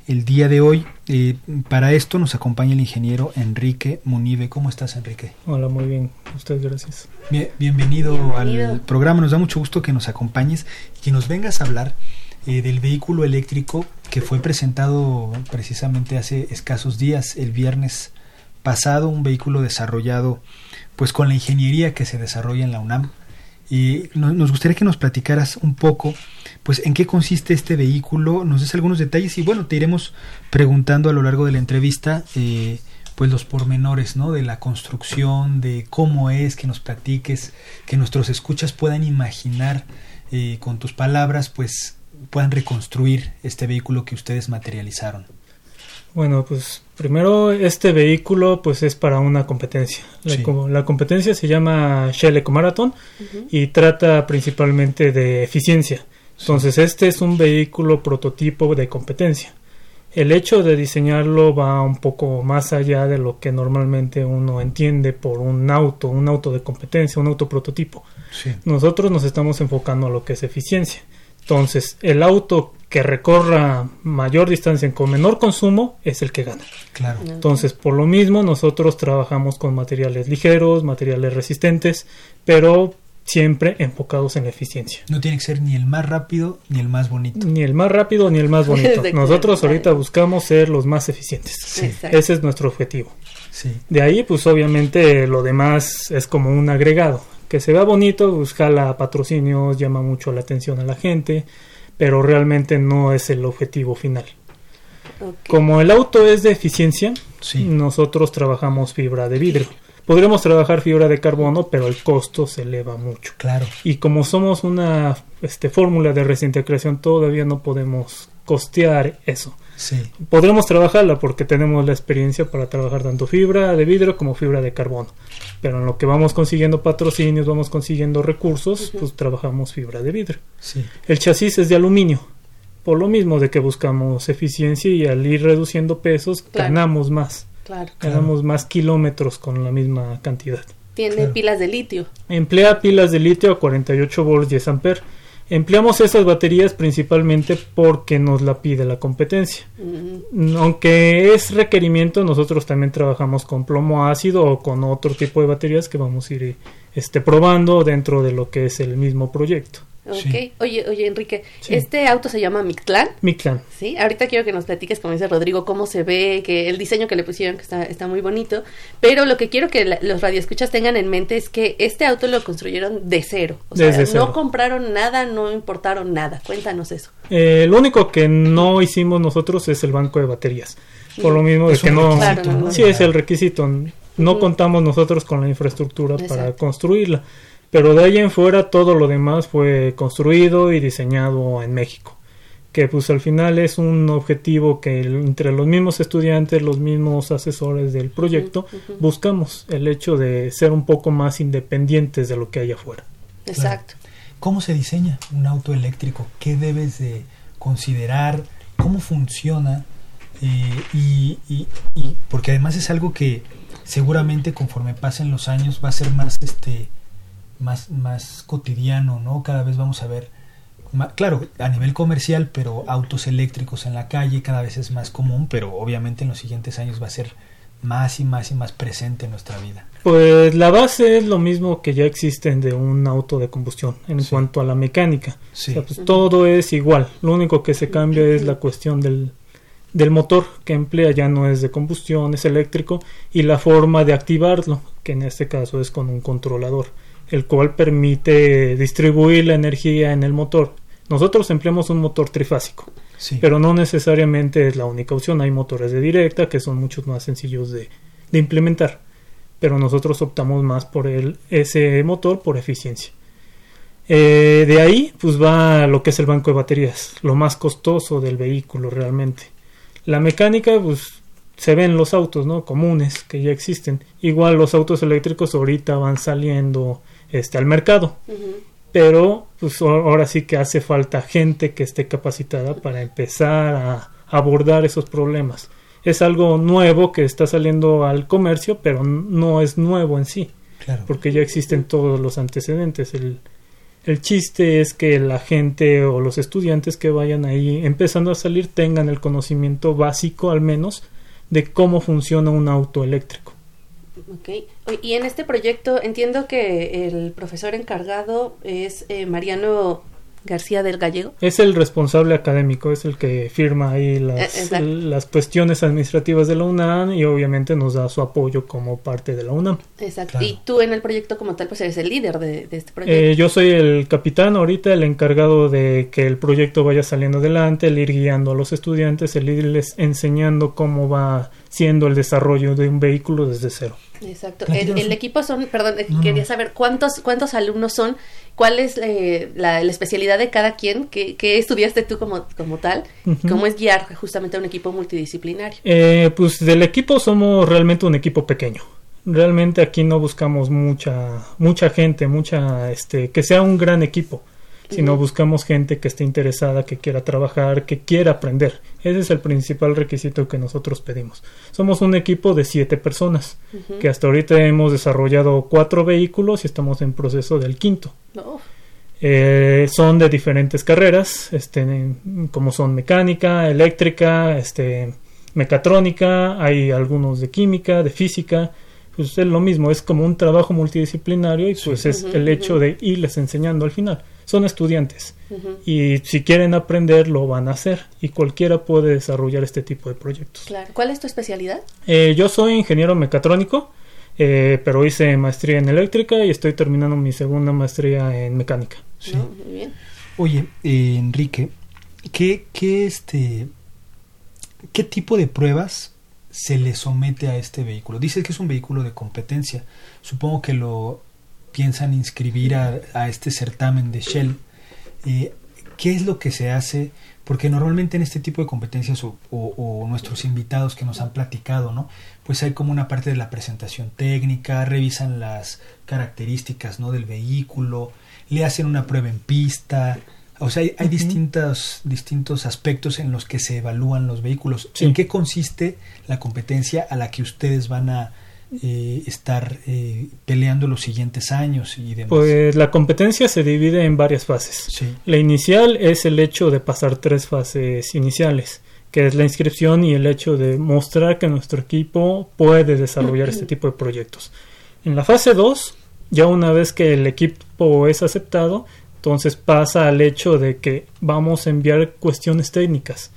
el día de hoy. Eh, para esto nos acompaña el ingeniero Enrique Munive. ¿Cómo estás, Enrique? Hola, muy bien. Usted, gracias. bienvenido, al programa. Nos da mucho gusto que nos acompañes y que nos vengas a hablar eh, del vehículo eléctrico que fue presentado precisamente hace escasos días, el viernes pasado, un vehículo desarrollado pues con la ingeniería que se desarrolla en la UNAM. Y nos gustaría que nos platicaras un poco pues en qué consiste este vehículo, nos des algunos detalles y bueno, te iremos preguntando a lo largo de la entrevista eh, pues los pormenores, ¿no? De la construcción, de cómo es, que nos platiques, que nuestros escuchas puedan imaginar eh, con tus palabras, pues puedan reconstruir este vehículo que ustedes materializaron. Bueno, pues primero este vehículo pues es para una competencia. La, Sí. co- la competencia se llama Shell Eco Marathon y trata principalmente de eficiencia. Entonces este es un vehículo prototipo de competencia. El hecho de diseñarlo va un poco más allá de lo que normalmente uno entiende por un auto, un auto de competencia, un auto prototipo. Sí. Nosotros nos estamos enfocando a lo que es eficiencia. Entonces, el auto que recorra mayor distancia con menor consumo es el que gana. Claro. Entonces, por lo mismo, nosotros trabajamos con materiales ligeros, materiales resistentes, pero siempre enfocados en la eficiencia. No tiene que ser ni el más rápido ni el más bonito. Ni el más rápido ni el más (laughs) bonito. Nosotros ahorita buscamos ser los más eficientes. Sí. Ese es nuestro objetivo. Sí. De ahí, pues obviamente lo demás es como un agregado. Que se vea bonito, pues jala patrocinios, llama mucho la atención a la gente, pero realmente no es el objetivo final. Como el auto es de eficiencia, Sí. nosotros trabajamos fibra de vidrio. Podremos trabajar fibra de carbono, pero el costo se eleva mucho. Claro. Y como somos una este, fórmula de reciente creación, todavía no podemos costear eso. Sí. Podremos trabajarla porque tenemos la experiencia para trabajar tanto fibra de vidrio como fibra de carbono. Pero en lo que vamos consiguiendo patrocinios, vamos consiguiendo recursos, pues trabajamos fibra de vidrio. Sí. El chasis es de aluminio. Por lo mismo de que buscamos eficiencia y al ir reduciendo pesos, Claro. ganamos más. Claro. Claro. Ganamos más kilómetros con la misma cantidad. Tiene Claro. pilas de litio. Emplea pilas de litio a 48 volts 10 amperes. Empleamos esas baterías principalmente porque nos la pide la competencia. Aunque es requerimiento, nosotros también trabajamos con plomo ácido o con otro tipo de baterías que vamos a ir este, probando dentro de lo que es el mismo proyecto. Ok. Sí. Oye, oye, Enrique, Sí. este auto se llama Mictlán. Mictlan. Sí, ahorita quiero que nos platiques, como dice Rodrigo, cómo se ve, que el diseño que le pusieron, que está, está muy bonito. Pero lo que quiero que la- los radioescuchas tengan en mente es que este auto lo construyeron de cero. O sea, cero. no compraron nada, no importaron nada. Cuéntanos eso. Eh, lo único que no hicimos nosotros es el banco de baterías. Por lo mismo de Es que no... Claro, no, no. Sí, es el requisito. No Ujú. contamos nosotros con la infraestructura para construirla. Pero de ahí en fuera todo lo demás fue construido y diseñado en México. Que pues al final es un objetivo que el- entre los mismos estudiantes, los mismos asesores del proyecto, buscamos el hecho de ser un poco más independientes de lo que hay afuera. Exacto. ¿Cómo se diseña un auto eléctrico? ¿Qué debes de considerar? ¿Cómo funciona? Eh, y, y- y- porque además es algo que seguramente conforme pasen los años va a ser más este más más cotidiano, ¿no? Cada vez vamos a ver claro, a nivel comercial, pero autos eléctricos en la calle cada vez es más común, pero obviamente en los siguientes años va a ser más y más y más presente en nuestra vida. Pues la base es lo mismo que ya existen de un auto de combustión en Sí. cuanto a la mecánica. Sí. O sea, pues todo es igual. Lo único que se cambia es la cuestión del, del motor que emplea ya no es de combustión, es eléctrico y la forma de activarlo, que en este caso es con un controlador, el cual permite distribuir la energía en el motor. Nosotros empleamos un motor trifásico, Sí. pero no necesariamente es la única opción. Hay motores de directa que son muchos más sencillos de, de implementar, pero nosotros optamos más por el, ese motor por eficiencia. Eh, de ahí, pues va lo que es el banco de baterías, lo más costoso del vehículo realmente. La mecánica, pues se ven los autos, ¿no? Comunes que ya existen. Igual los autos eléctricos ahorita van saliendo este, al mercado, pero pues ahora sí que hace falta gente que esté capacitada para empezar a abordar esos problemas. Es algo nuevo que está saliendo al comercio, pero no es nuevo en sí claro. porque ya existen todos los antecedentes. El, el chiste es que la gente o los estudiantes que vayan ahí empezando a salir tengan el conocimiento básico al menos de cómo funciona un auto eléctrico. Ok. Y en este proyecto entiendo que el profesor encargado es eh, Mariano García del Gallego. Es el responsable académico, es el que firma ahí Eh, las, exacto. las cuestiones administrativas de la UNAM y obviamente nos da su apoyo como parte de la UNAM. Exacto. Claro. Y tú en el proyecto como tal, pues eres el líder de, de este proyecto. Eh, yo soy el capitán ahorita, el encargado de que el proyecto vaya saliendo adelante, el ir guiando a los estudiantes, el irles enseñando cómo va siendo el desarrollo de un vehículo desde cero. Exacto. El, equipo son, perdón, eh, no. quería saber cuántos cuántos alumnos son, cuál es eh, la, la especialidad de cada quien? ¿Qué, qué estudiaste tú como, como tal? ¿Cómo es guiar justamente a un equipo multidisciplinario? Eh, pues del equipo somos realmente un equipo pequeño. Realmente aquí no buscamos mucha mucha gente, mucha este que sea un gran equipo sino buscamos gente que esté interesada, que quiera trabajar, que quiera aprender. Ese es el principal requisito que nosotros pedimos. Somos un equipo de siete personas, que hasta ahorita hemos desarrollado cuatro vehículos y estamos en proceso del quinto. Eh, son de diferentes carreras, este, como son mecánica, eléctrica, este, mecatrónica, hay algunos de química, de física, pues es lo mismo, es como un trabajo multidisciplinario y pues es el hecho de irles enseñando al final son estudiantes y si quieren aprender lo van a hacer y cualquiera puede desarrollar este tipo de proyectos. Claro. ¿Cuál es tu especialidad? Eh, yo soy ingeniero mecatrónico, eh, pero hice maestría en eléctrica y estoy terminando mi segunda maestría en mecánica. Sí. muy bien. Oye, eh, Enrique, ¿qué, qué, este, ¿qué tipo de pruebas se le somete a este vehículo? Dices que es un vehículo de competencia. Supongo que lo piensan inscribir a, este certamen de Shell, eh, ¿qué es lo que se hace? Porque normalmente en este tipo de competencias o, nuestros invitados que nos han platicado, ¿no? Pues hay como una parte de la presentación técnica, revisan las características, ¿no? Del vehículo, le hacen una prueba en pista, o sea, hay, distintos, distintos aspectos en los que se evalúan los vehículos. ¿En qué consiste la competencia a la que ustedes van a, eh, estar eh, peleando los siguientes años y demás? Pues la competencia se divide en varias fases. La inicial es el hecho de pasar tres fases iniciales, que es la inscripción y el hecho de mostrar que nuestro equipo puede desarrollar este (clears throat) tipo de proyectos. En la fase 2, ya una vez que el equipo es aceptado, entonces pasa al hecho de que vamos a enviar cuestiones técnicas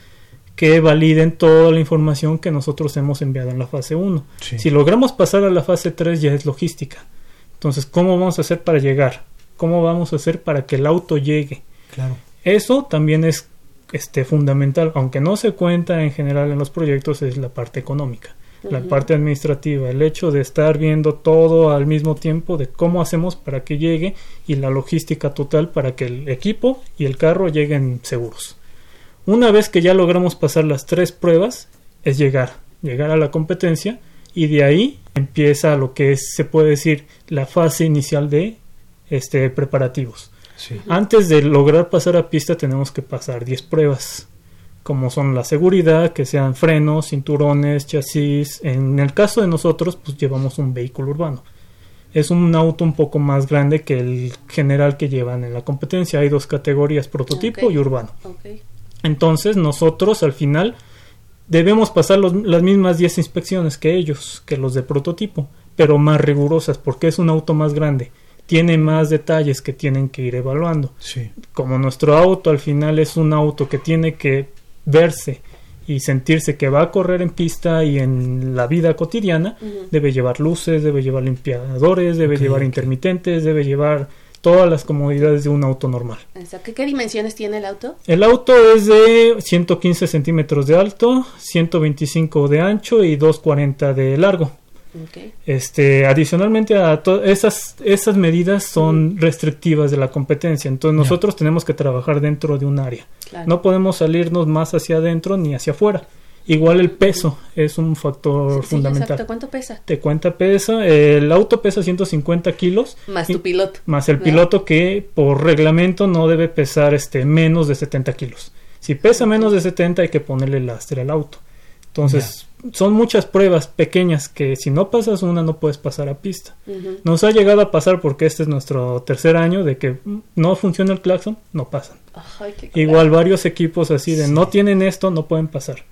que validen toda la información que nosotros hemos enviado en la fase 1. Si logramos pasar a la fase 3 ya es logística. Entonces, ¿cómo vamos a hacer para llegar? ¿Cómo vamos a hacer para que el auto llegue? Claro. Eso también es este, fundamental, aunque no se cuenta en general en los proyectos, es la parte económica, la parte administrativa, el hecho de estar viendo todo al mismo tiempo de cómo hacemos para que llegue y la logística total para que el equipo y el carro lleguen seguros. Una vez que ya logramos pasar las tres pruebas, es llegar, llegar a la competencia y de ahí empieza lo que se puede decir la fase inicial de este preparativos. Antes de lograr pasar a pista tenemos que pasar 10 pruebas, como son la seguridad, que sean frenos, cinturones, chasis. En el caso de nosotros, pues llevamos un vehículo urbano. Es un auto un poco más grande que el general que llevan en la competencia. Hay dos categorías, prototipo y urbano. Entonces nosotros al final debemos pasar las mismas 10 inspecciones que ellos, que los de prototipo, pero más rigurosas porque es un auto más grande. Tiene más detalles que tienen que ir evaluando. Como nuestro auto al final es un auto que tiene que verse y sentirse que va a correr en pista y en la vida cotidiana, debe llevar luces, debe llevar limpiadores, debe llevar intermitentes, debe llevar todas las comodidades de un auto normal. ¿Qué, ¿Qué, dimensiones tiene el auto? El auto es de 115 centímetros de alto, 125 de ancho y 240 de largo. Este, adicionalmente a esas, esas medidas son restrictivas de la competencia, entonces nosotros tenemos que trabajar dentro de un área. No podemos salirnos más hacia adentro ni hacia afuera. Igual el peso es un factor fundamental. ¿Cuánto pesa? Te cuenta peso. El auto pesa 150 kilos. Más tu piloto. Más el piloto que por reglamento no debe pesar este menos de 70 kilos. Si pesa menos de 70 hay que ponerle lastre al auto. Entonces son muchas pruebas pequeñas que si no pasas una no puedes pasar a pista. Nos ha llegado a pasar porque este es nuestro tercer año de que no funciona el claxon, no pasan. Igual varios equipos así de no tienen esto, no pueden pasar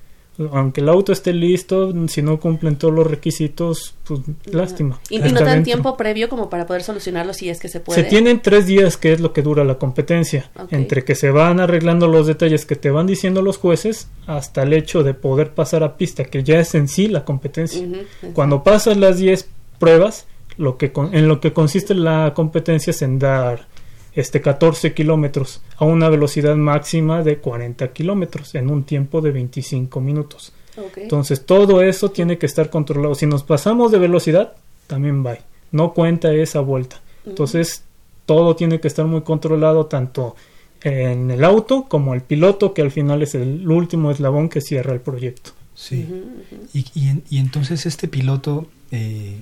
aunque el auto esté listo, si no cumplen todos los requisitos, pues lástima. ¿Y, no dan tiempo previo como para poder solucionarlo si es que se puede? Se tienen tres días que es lo que dura la competencia, entre que se van arreglando los detalles que te van diciendo los jueces hasta el hecho de poder pasar a pista, que ya es en sí la competencia. Cuando pasas las 10 pruebas, lo que en lo que consiste la competencia es en dar este 14 kilómetros a una velocidad máxima de 40 kilómetros en un tiempo de 25 minutos. Entonces todo eso tiene que estar controlado. Si nos pasamos de velocidad, también va. No cuenta esa vuelta. Entonces todo tiene que estar muy controlado, tanto en el auto como el piloto, que al final es el último eslabón que cierra el proyecto. Sí. Y, y, entonces este piloto, eh,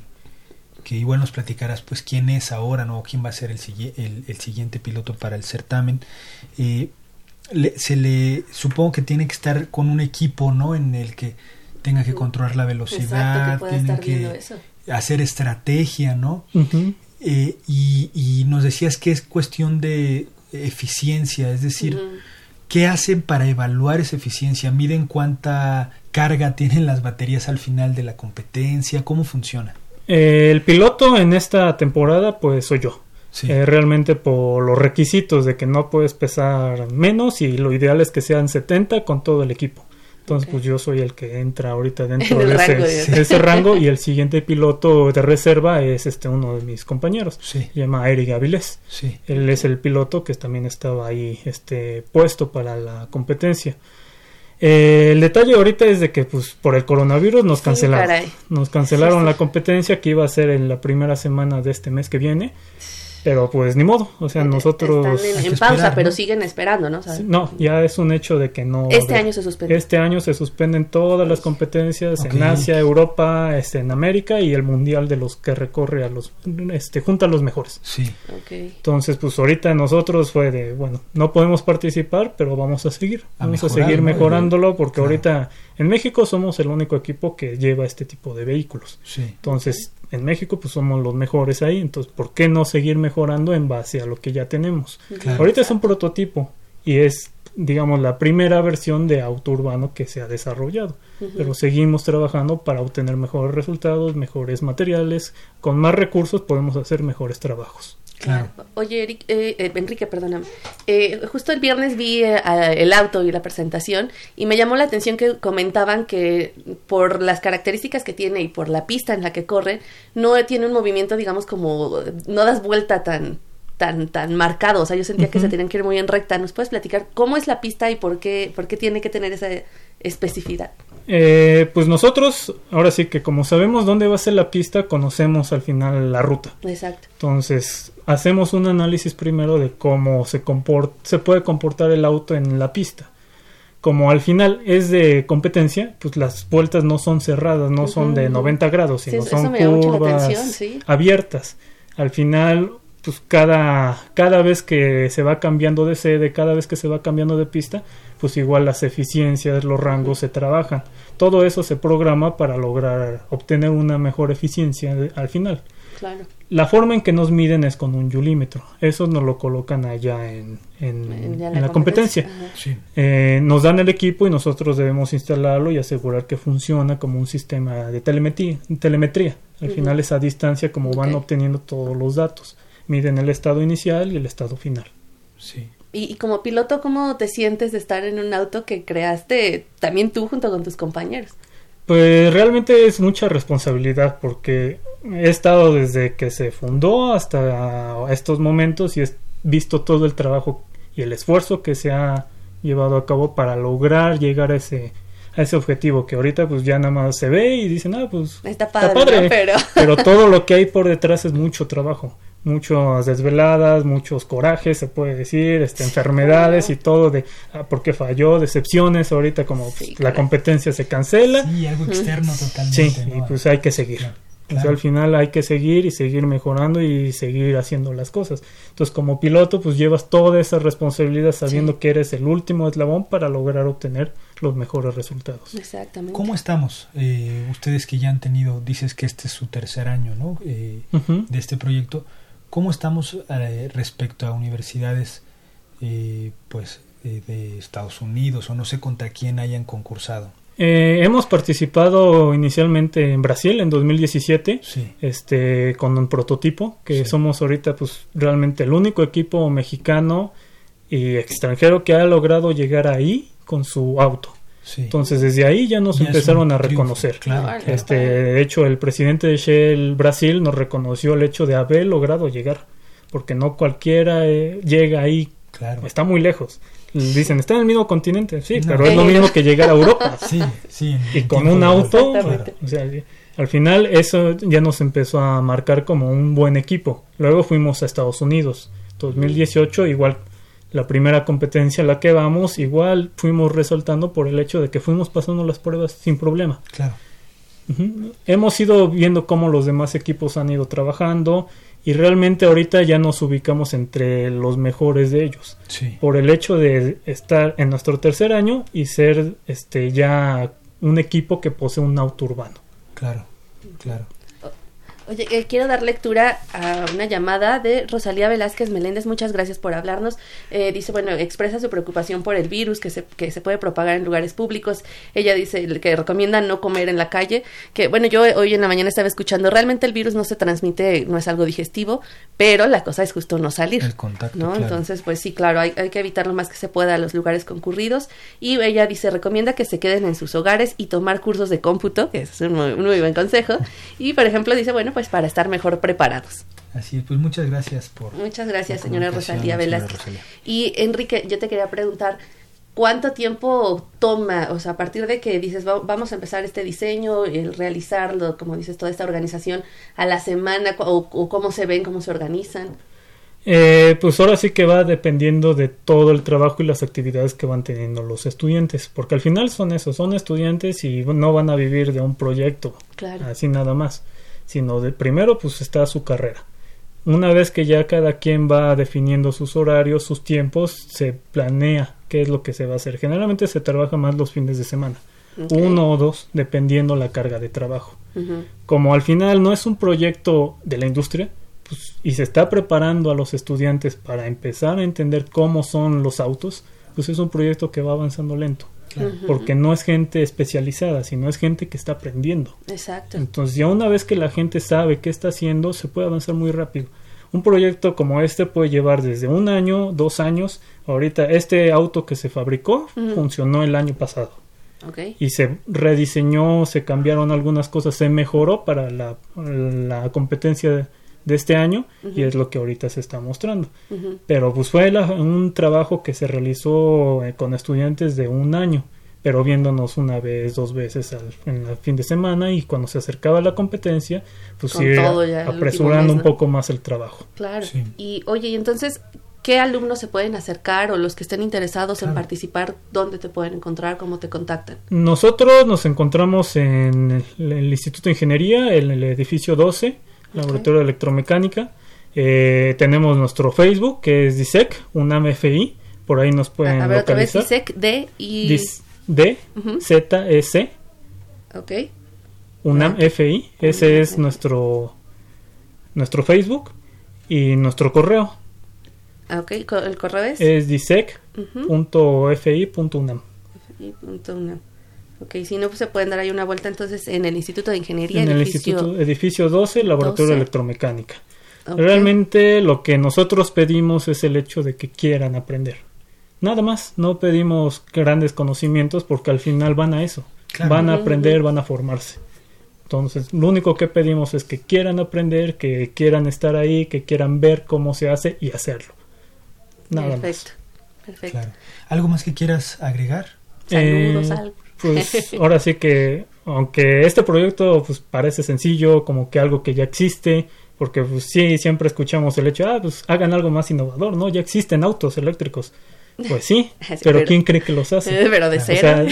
que igual nos platicarás, pues quién es ahora, ¿no? ¿Quién va a ser el, el, el siguiente piloto para el certamen? Eh, se le, supongo que tiene que estar con un equipo, ¿no? En el que tenga que controlar la velocidad, tiene que hacer estrategia, ¿no? Eh, y, y, nos decías que es cuestión de eficiencia, es decir, ¿qué hacen para evaluar esa eficiencia? ¿Miden cuánta carga tienen las baterías al final de la competencia? ¿Cómo funciona? Eh, el piloto en esta temporada, pues soy yo. Eh, realmente por los requisitos de que no puedes pesar menos y lo ideal es que sean 70 con todo el equipo. Entonces, pues yo soy el que entra ahorita (laughs) dentro de ese, rango y el siguiente piloto de reserva es este uno de mis compañeros. Se llama Eric Avilés. Él es el piloto que también estaba ahí este, puesto para la competencia. Eh, el detalle ahorita es de que pues por el coronavirus nos cancelaron. nos cancelaron la competencia que iba a ser en la primera semana de este mes que viene. Pero pues ni modo, o sea, nosotros... Están en, pausa, pero siguen esperando, ¿no? no, ya es un hecho de que no... Este año se suspende. Este año se suspenden todas las competencias en Asia, Europa, este, en América y el Mundial de los que recorre a los... este junta a los mejores. Sí. Entonces, pues ahorita nosotros fue de, bueno, no podemos participar, pero vamos a seguir. vamos a seguir mejorándolo porque ahorita en México somos el único equipo que lleva este tipo de vehículos. Sí. Entonces, en México pues somos los mejores ahí, entonces ¿por qué no seguir mejorando en base a lo que ya tenemos? Ahorita es un prototipo y es digamos la primera versión de auto urbano que se ha desarrollado, pero seguimos trabajando para obtener mejores resultados, mejores materiales, con más recursos podemos hacer mejores trabajos. Oye, Eric, eh, eh, Enrique, perdóname. Eh, justo el viernes vi el auto y la presentación y me llamó la atención que comentaban que por las características que tiene y por la pista en la que corre, no tiene un movimiento, digamos, como no das vuelta tan tan tan marcado. O sea, yo sentía que se tenían que ir muy en recta. ¿Nos puedes platicar cómo es la pista y por qué, por qué tiene que tener esa especificidad? Pues nosotros, ahora sí que como sabemos dónde va a ser la pista, conocemos al final la ruta. Exacto. Entonces, hacemos un análisis primero de cómo se, se puede comportar el auto en la pista. Como al final es de competencia, pues las vueltas no son cerradas, no son de 90 grados, sino son curvas abiertas. Al final, pues cada, cada vez que se va cambiando de sede, cada vez que se va cambiando de pista, pues igual las eficiencias, los rangos se trabajan. Todo eso se programa para lograr obtener una mejor eficiencia al final. La forma en que nos miden es con un yulímetro. Eso nos lo colocan allá en, la, competencia. Eh, nos dan el equipo y nosotros debemos instalarlo y asegurar que funciona como un sistema de telemetría. telemetría. Al final es a distancia como van obteniendo todos los datos. Miden el estado inicial y el estado final. Sí. Y, y, como piloto, ¿cómo te sientes de estar en un auto que creaste también tú junto con tus compañeros? Pues realmente es mucha responsabilidad porque he estado desde que se fundó hasta estos momentos y he visto todo el trabajo y el esfuerzo que se ha llevado a cabo para lograr llegar a ese a ese objetivo que ahorita pues ya nada más se ve y dicen ah pues está padre, pero... (laughs) pero todo lo que hay por detrás es mucho trabajo muchas desveladas, muchos corajes, se puede decir, este, enfermedades y todo de ah, porque falló, decepciones, ahorita como la competencia se cancela. Sí, algo externo totalmente. Sí, y pues hay que seguir. al final hay que seguir y seguir mejorando y seguir haciendo las cosas. Entonces, como piloto, pues llevas toda esa responsabilidad sabiendo que eres el último eslabón para lograr obtener los mejores resultados. Exactamente. ¿Cómo estamos? Eh, ustedes que ya han tenido, dices que este es su tercer año, ¿no? Eh, de este proyecto. ¿Cómo estamos eh, respecto a universidades eh, pues eh, de Estados Unidos o no sé contra quién hayan concursado? hemos participado inicialmente en Brasil en 2017 este con un prototipo que somos ahorita pues realmente el único equipo mexicano y extranjero que ha logrado llegar ahí con su auto entonces desde ahí ya nos empezaron a reconocer. Este, de hecho, el presidente de Shell Brasil nos reconoció el hecho de haber logrado llegar, porque no cualquiera eh, llega ahí, está muy lejos. Dicen, está en el mismo continente, sí, pero es lo mismo que llegar a Europa. (laughs) y con un auto, al final eso ya nos empezó a marcar como un buen equipo. Luego fuimos a Estados Unidos, 2018, igual La primera competencia a la que vamos, igual fuimos resaltando por el hecho de que fuimos pasando las pruebas sin problema. Claro. Hemos ido viendo cómo los demás equipos han ido trabajando y realmente ahorita ya nos ubicamos entre los mejores de ellos Sí. por el hecho de estar en nuestro tercer año y ser este ya un equipo que posee un auto urbano. Claro. Claro. Oye, eh, quiero dar lectura a una llamada de Rosalía Velázquez Meléndez. Muchas gracias por hablarnos. Eh, dice, bueno, expresa su preocupación por el virus que se, que se puede propagar en lugares públicos. Ella dice que recomienda no comer en la calle. Que, bueno, yo hoy en la mañana estaba escuchando, realmente el virus no se transmite, no es algo digestivo, pero la cosa es justo no salir. El contacto, ¿no? claro. Entonces, pues sí, claro, hay, hay que evitar lo más que se pueda los lugares concurridos. Y ella dice, recomienda que se queden en sus hogares y tomar cursos de cómputo, que es un muy, un muy buen consejo. Y, por ejemplo, dice, bueno, pues para estar mejor preparados. Así es, pues muchas gracias por. Muchas gracias, señora Rosalía señora Velázquez. Rosalía. Y Enrique, yo te quería preguntar, ¿cuánto tiempo toma, o sea, a partir de que dices, "Va- vamos a empezar este diseño, el realizarlo, como dices, toda esta organización, a la semana, o cómo se ven, cómo se organizan? Eh, pues ahora sí que va dependiendo de todo el trabajo y las actividades que van teniendo los estudiantes, porque al final son eso, son estudiantes y no van a vivir de un proyecto, Claro. así nada más, sino de primero pues está su carrera. Una vez que ya cada quien va definiendo sus horarios, sus tiempos, se planea qué es lo que se va a hacer. Generalmente se trabaja más los fines de semana, uno o dos, dependiendo la carga de trabajo como al final no es un proyecto de la industria pues, y se está preparando a los estudiantes para empezar a entender cómo son los autos, pues es un proyecto que va avanzando lento, Porque no es gente especializada, sino es gente que está aprendiendo. Exacto. Entonces ya una vez que la gente sabe qué está haciendo, se puede avanzar muy rápido. Un proyecto como este puede llevar desde un año, dos años. Ahorita este auto que se fabricó funcionó el año pasado Ok. y se rediseñó, se cambiaron algunas cosas, se mejoró para la, la competencia de, este año y es lo que ahorita se está mostrando. Pero pues fue la- un trabajo que se realizó eh, con estudiantes de un año, pero viéndonos una vez, dos veces al, en el fin de semana y cuando se acercaba la competencia, pues último apresurando mes, un ¿no? poco más el trabajo. Claro. Sí. Y oye, y entonces, ¿qué alumnos se pueden acercar o los que estén interesados en participar? ¿Dónde te pueden encontrar? ¿Cómo te contactan? Nosotros nos encontramos en el, el Instituto de Ingeniería, en el edificio 12, Laboratorio de Electromecánica. Eh, tenemos nuestro Facebook, que es DISEC, UNAM FI. Por ahí nos pueden a ver, otra vez, localizar. ISEC, D y... Dis- D, Ujú. Z, S, Ok. UNAM Ah. FI. Ese es nuestro, nuestro Facebook y nuestro correo. Ah, ok. ¿El correo es? Es disec.fi.unam. Punto una. Ok, si no, pues se pueden dar ahí una vuelta entonces en el Instituto de Ingeniería. En el edificio- Instituto, edificio 12, Laboratorio 12. de Electromecánica. Realmente lo que nosotros pedimos es el hecho de que quieran aprender. Nada más, no pedimos grandes conocimientos porque al final van a eso. Claro. Van a aprender, van a formarse. Entonces, lo único que pedimos es que quieran aprender, que quieran estar ahí, que quieran ver cómo se hace y hacerlo. Nada Perfecto. Perfecto. Claro. ¿Algo más que quieras agregar? Saludos, Eh, algo. Pues (laughs) ahora sí que, aunque este proyecto pues parece sencillo, como que algo que ya existe, porque pues sí, siempre escuchamos el hecho, ah, pues hagan algo más innovador, ¿no? Ya existen autos eléctricos. Pues sí, (laughs) pero pero- ¿quién cree que los hace? (laughs) Pero de O cero. sea,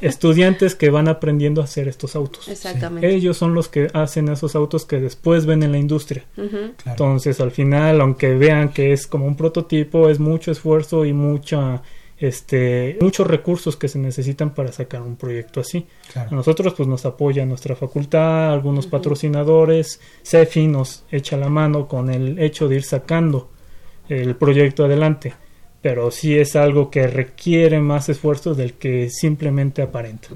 estudiantes que van aprendiendo a hacer estos autos. Exactamente. Ellos son los que hacen esos autos que después ven en la industria. Claro. Entonces, al final, aunque vean que es como un prototipo, es mucho esfuerzo y mucha, este, muchos recursos que se necesitan para sacar un proyecto así. A nosotros, pues, nos apoya nuestra facultad, algunos patrocinadores, CEFI nos echa la mano con el hecho de ir sacando el proyecto adelante. Pero sí es algo que requiere más esfuerzo del que simplemente aparenta.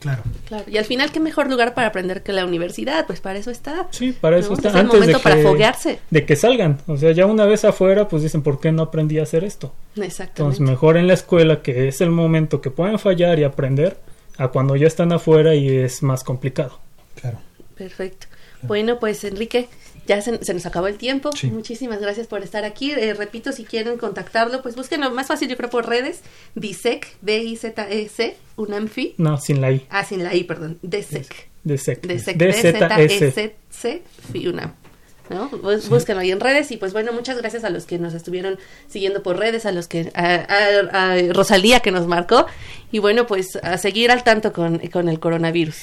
Claro. Claro. Y al final, ¿qué mejor lugar para aprender que la universidad? Pues para eso está. Sí, para eso ¿no? está. Es el Antes de momento para que- foguearse. de que salgan. O sea, ya una vez afuera, pues dicen, ¿por qué no aprendí a hacer esto? Entonces, Exactamente. mejor en la escuela, que es el momento que pueden fallar y aprender, a cuando ya están afuera y es más complicado. Claro. Perfecto. Bueno, pues Enrique, ya se, se nos acabó el tiempo. Sí. Muchísimas gracias por estar aquí. Eh, repito, si quieren contactarlo, pues búsquenlo más fácil, yo creo, por redes. DISEC, D-I-Z-E-C, UNAMFI. No, sin la I. Ah, sin la I, perdón. DSEC. De SEC. DSEC, D-Z-S. D-Z-E-C, FI, UNAM. ¿no? Búsquenlo ahí en redes y pues bueno, muchas gracias a los que nos estuvieron siguiendo por redes, a los que, a, Rosalía que nos marcó y bueno, pues a seguir al tanto con, con el coronavirus.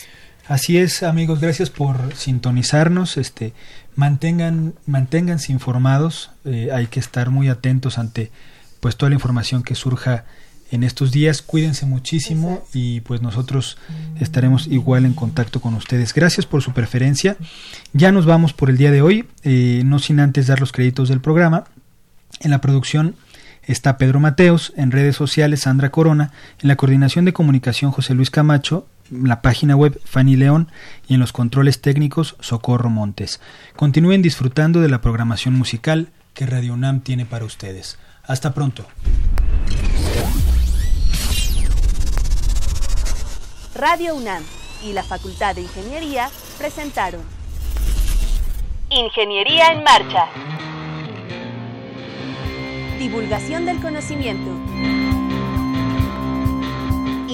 Así es, amigos, gracias por sintonizarnos, este, mantengan, manténganse informados, eh, hay que estar muy atentos ante pues toda la información que surja en estos días. Cuídense muchísimo y pues nosotros estaremos igual en contacto con ustedes. Gracias por su preferencia. Ya nos vamos por el día de hoy, eh, no sin antes dar los créditos del programa. En la producción está Pedro Mateos, en redes sociales Sandra Corona, en la coordinación de comunicación José Luis Camacho, la página web Fanny León y en los controles técnicos Socorro Montes. Continúen disfrutando de la programación musical que Radio UNAM tiene para ustedes. Hasta pronto. Radio UNAM y la Facultad de Ingeniería presentaron Ingeniería en Marcha. Divulgación del conocimiento.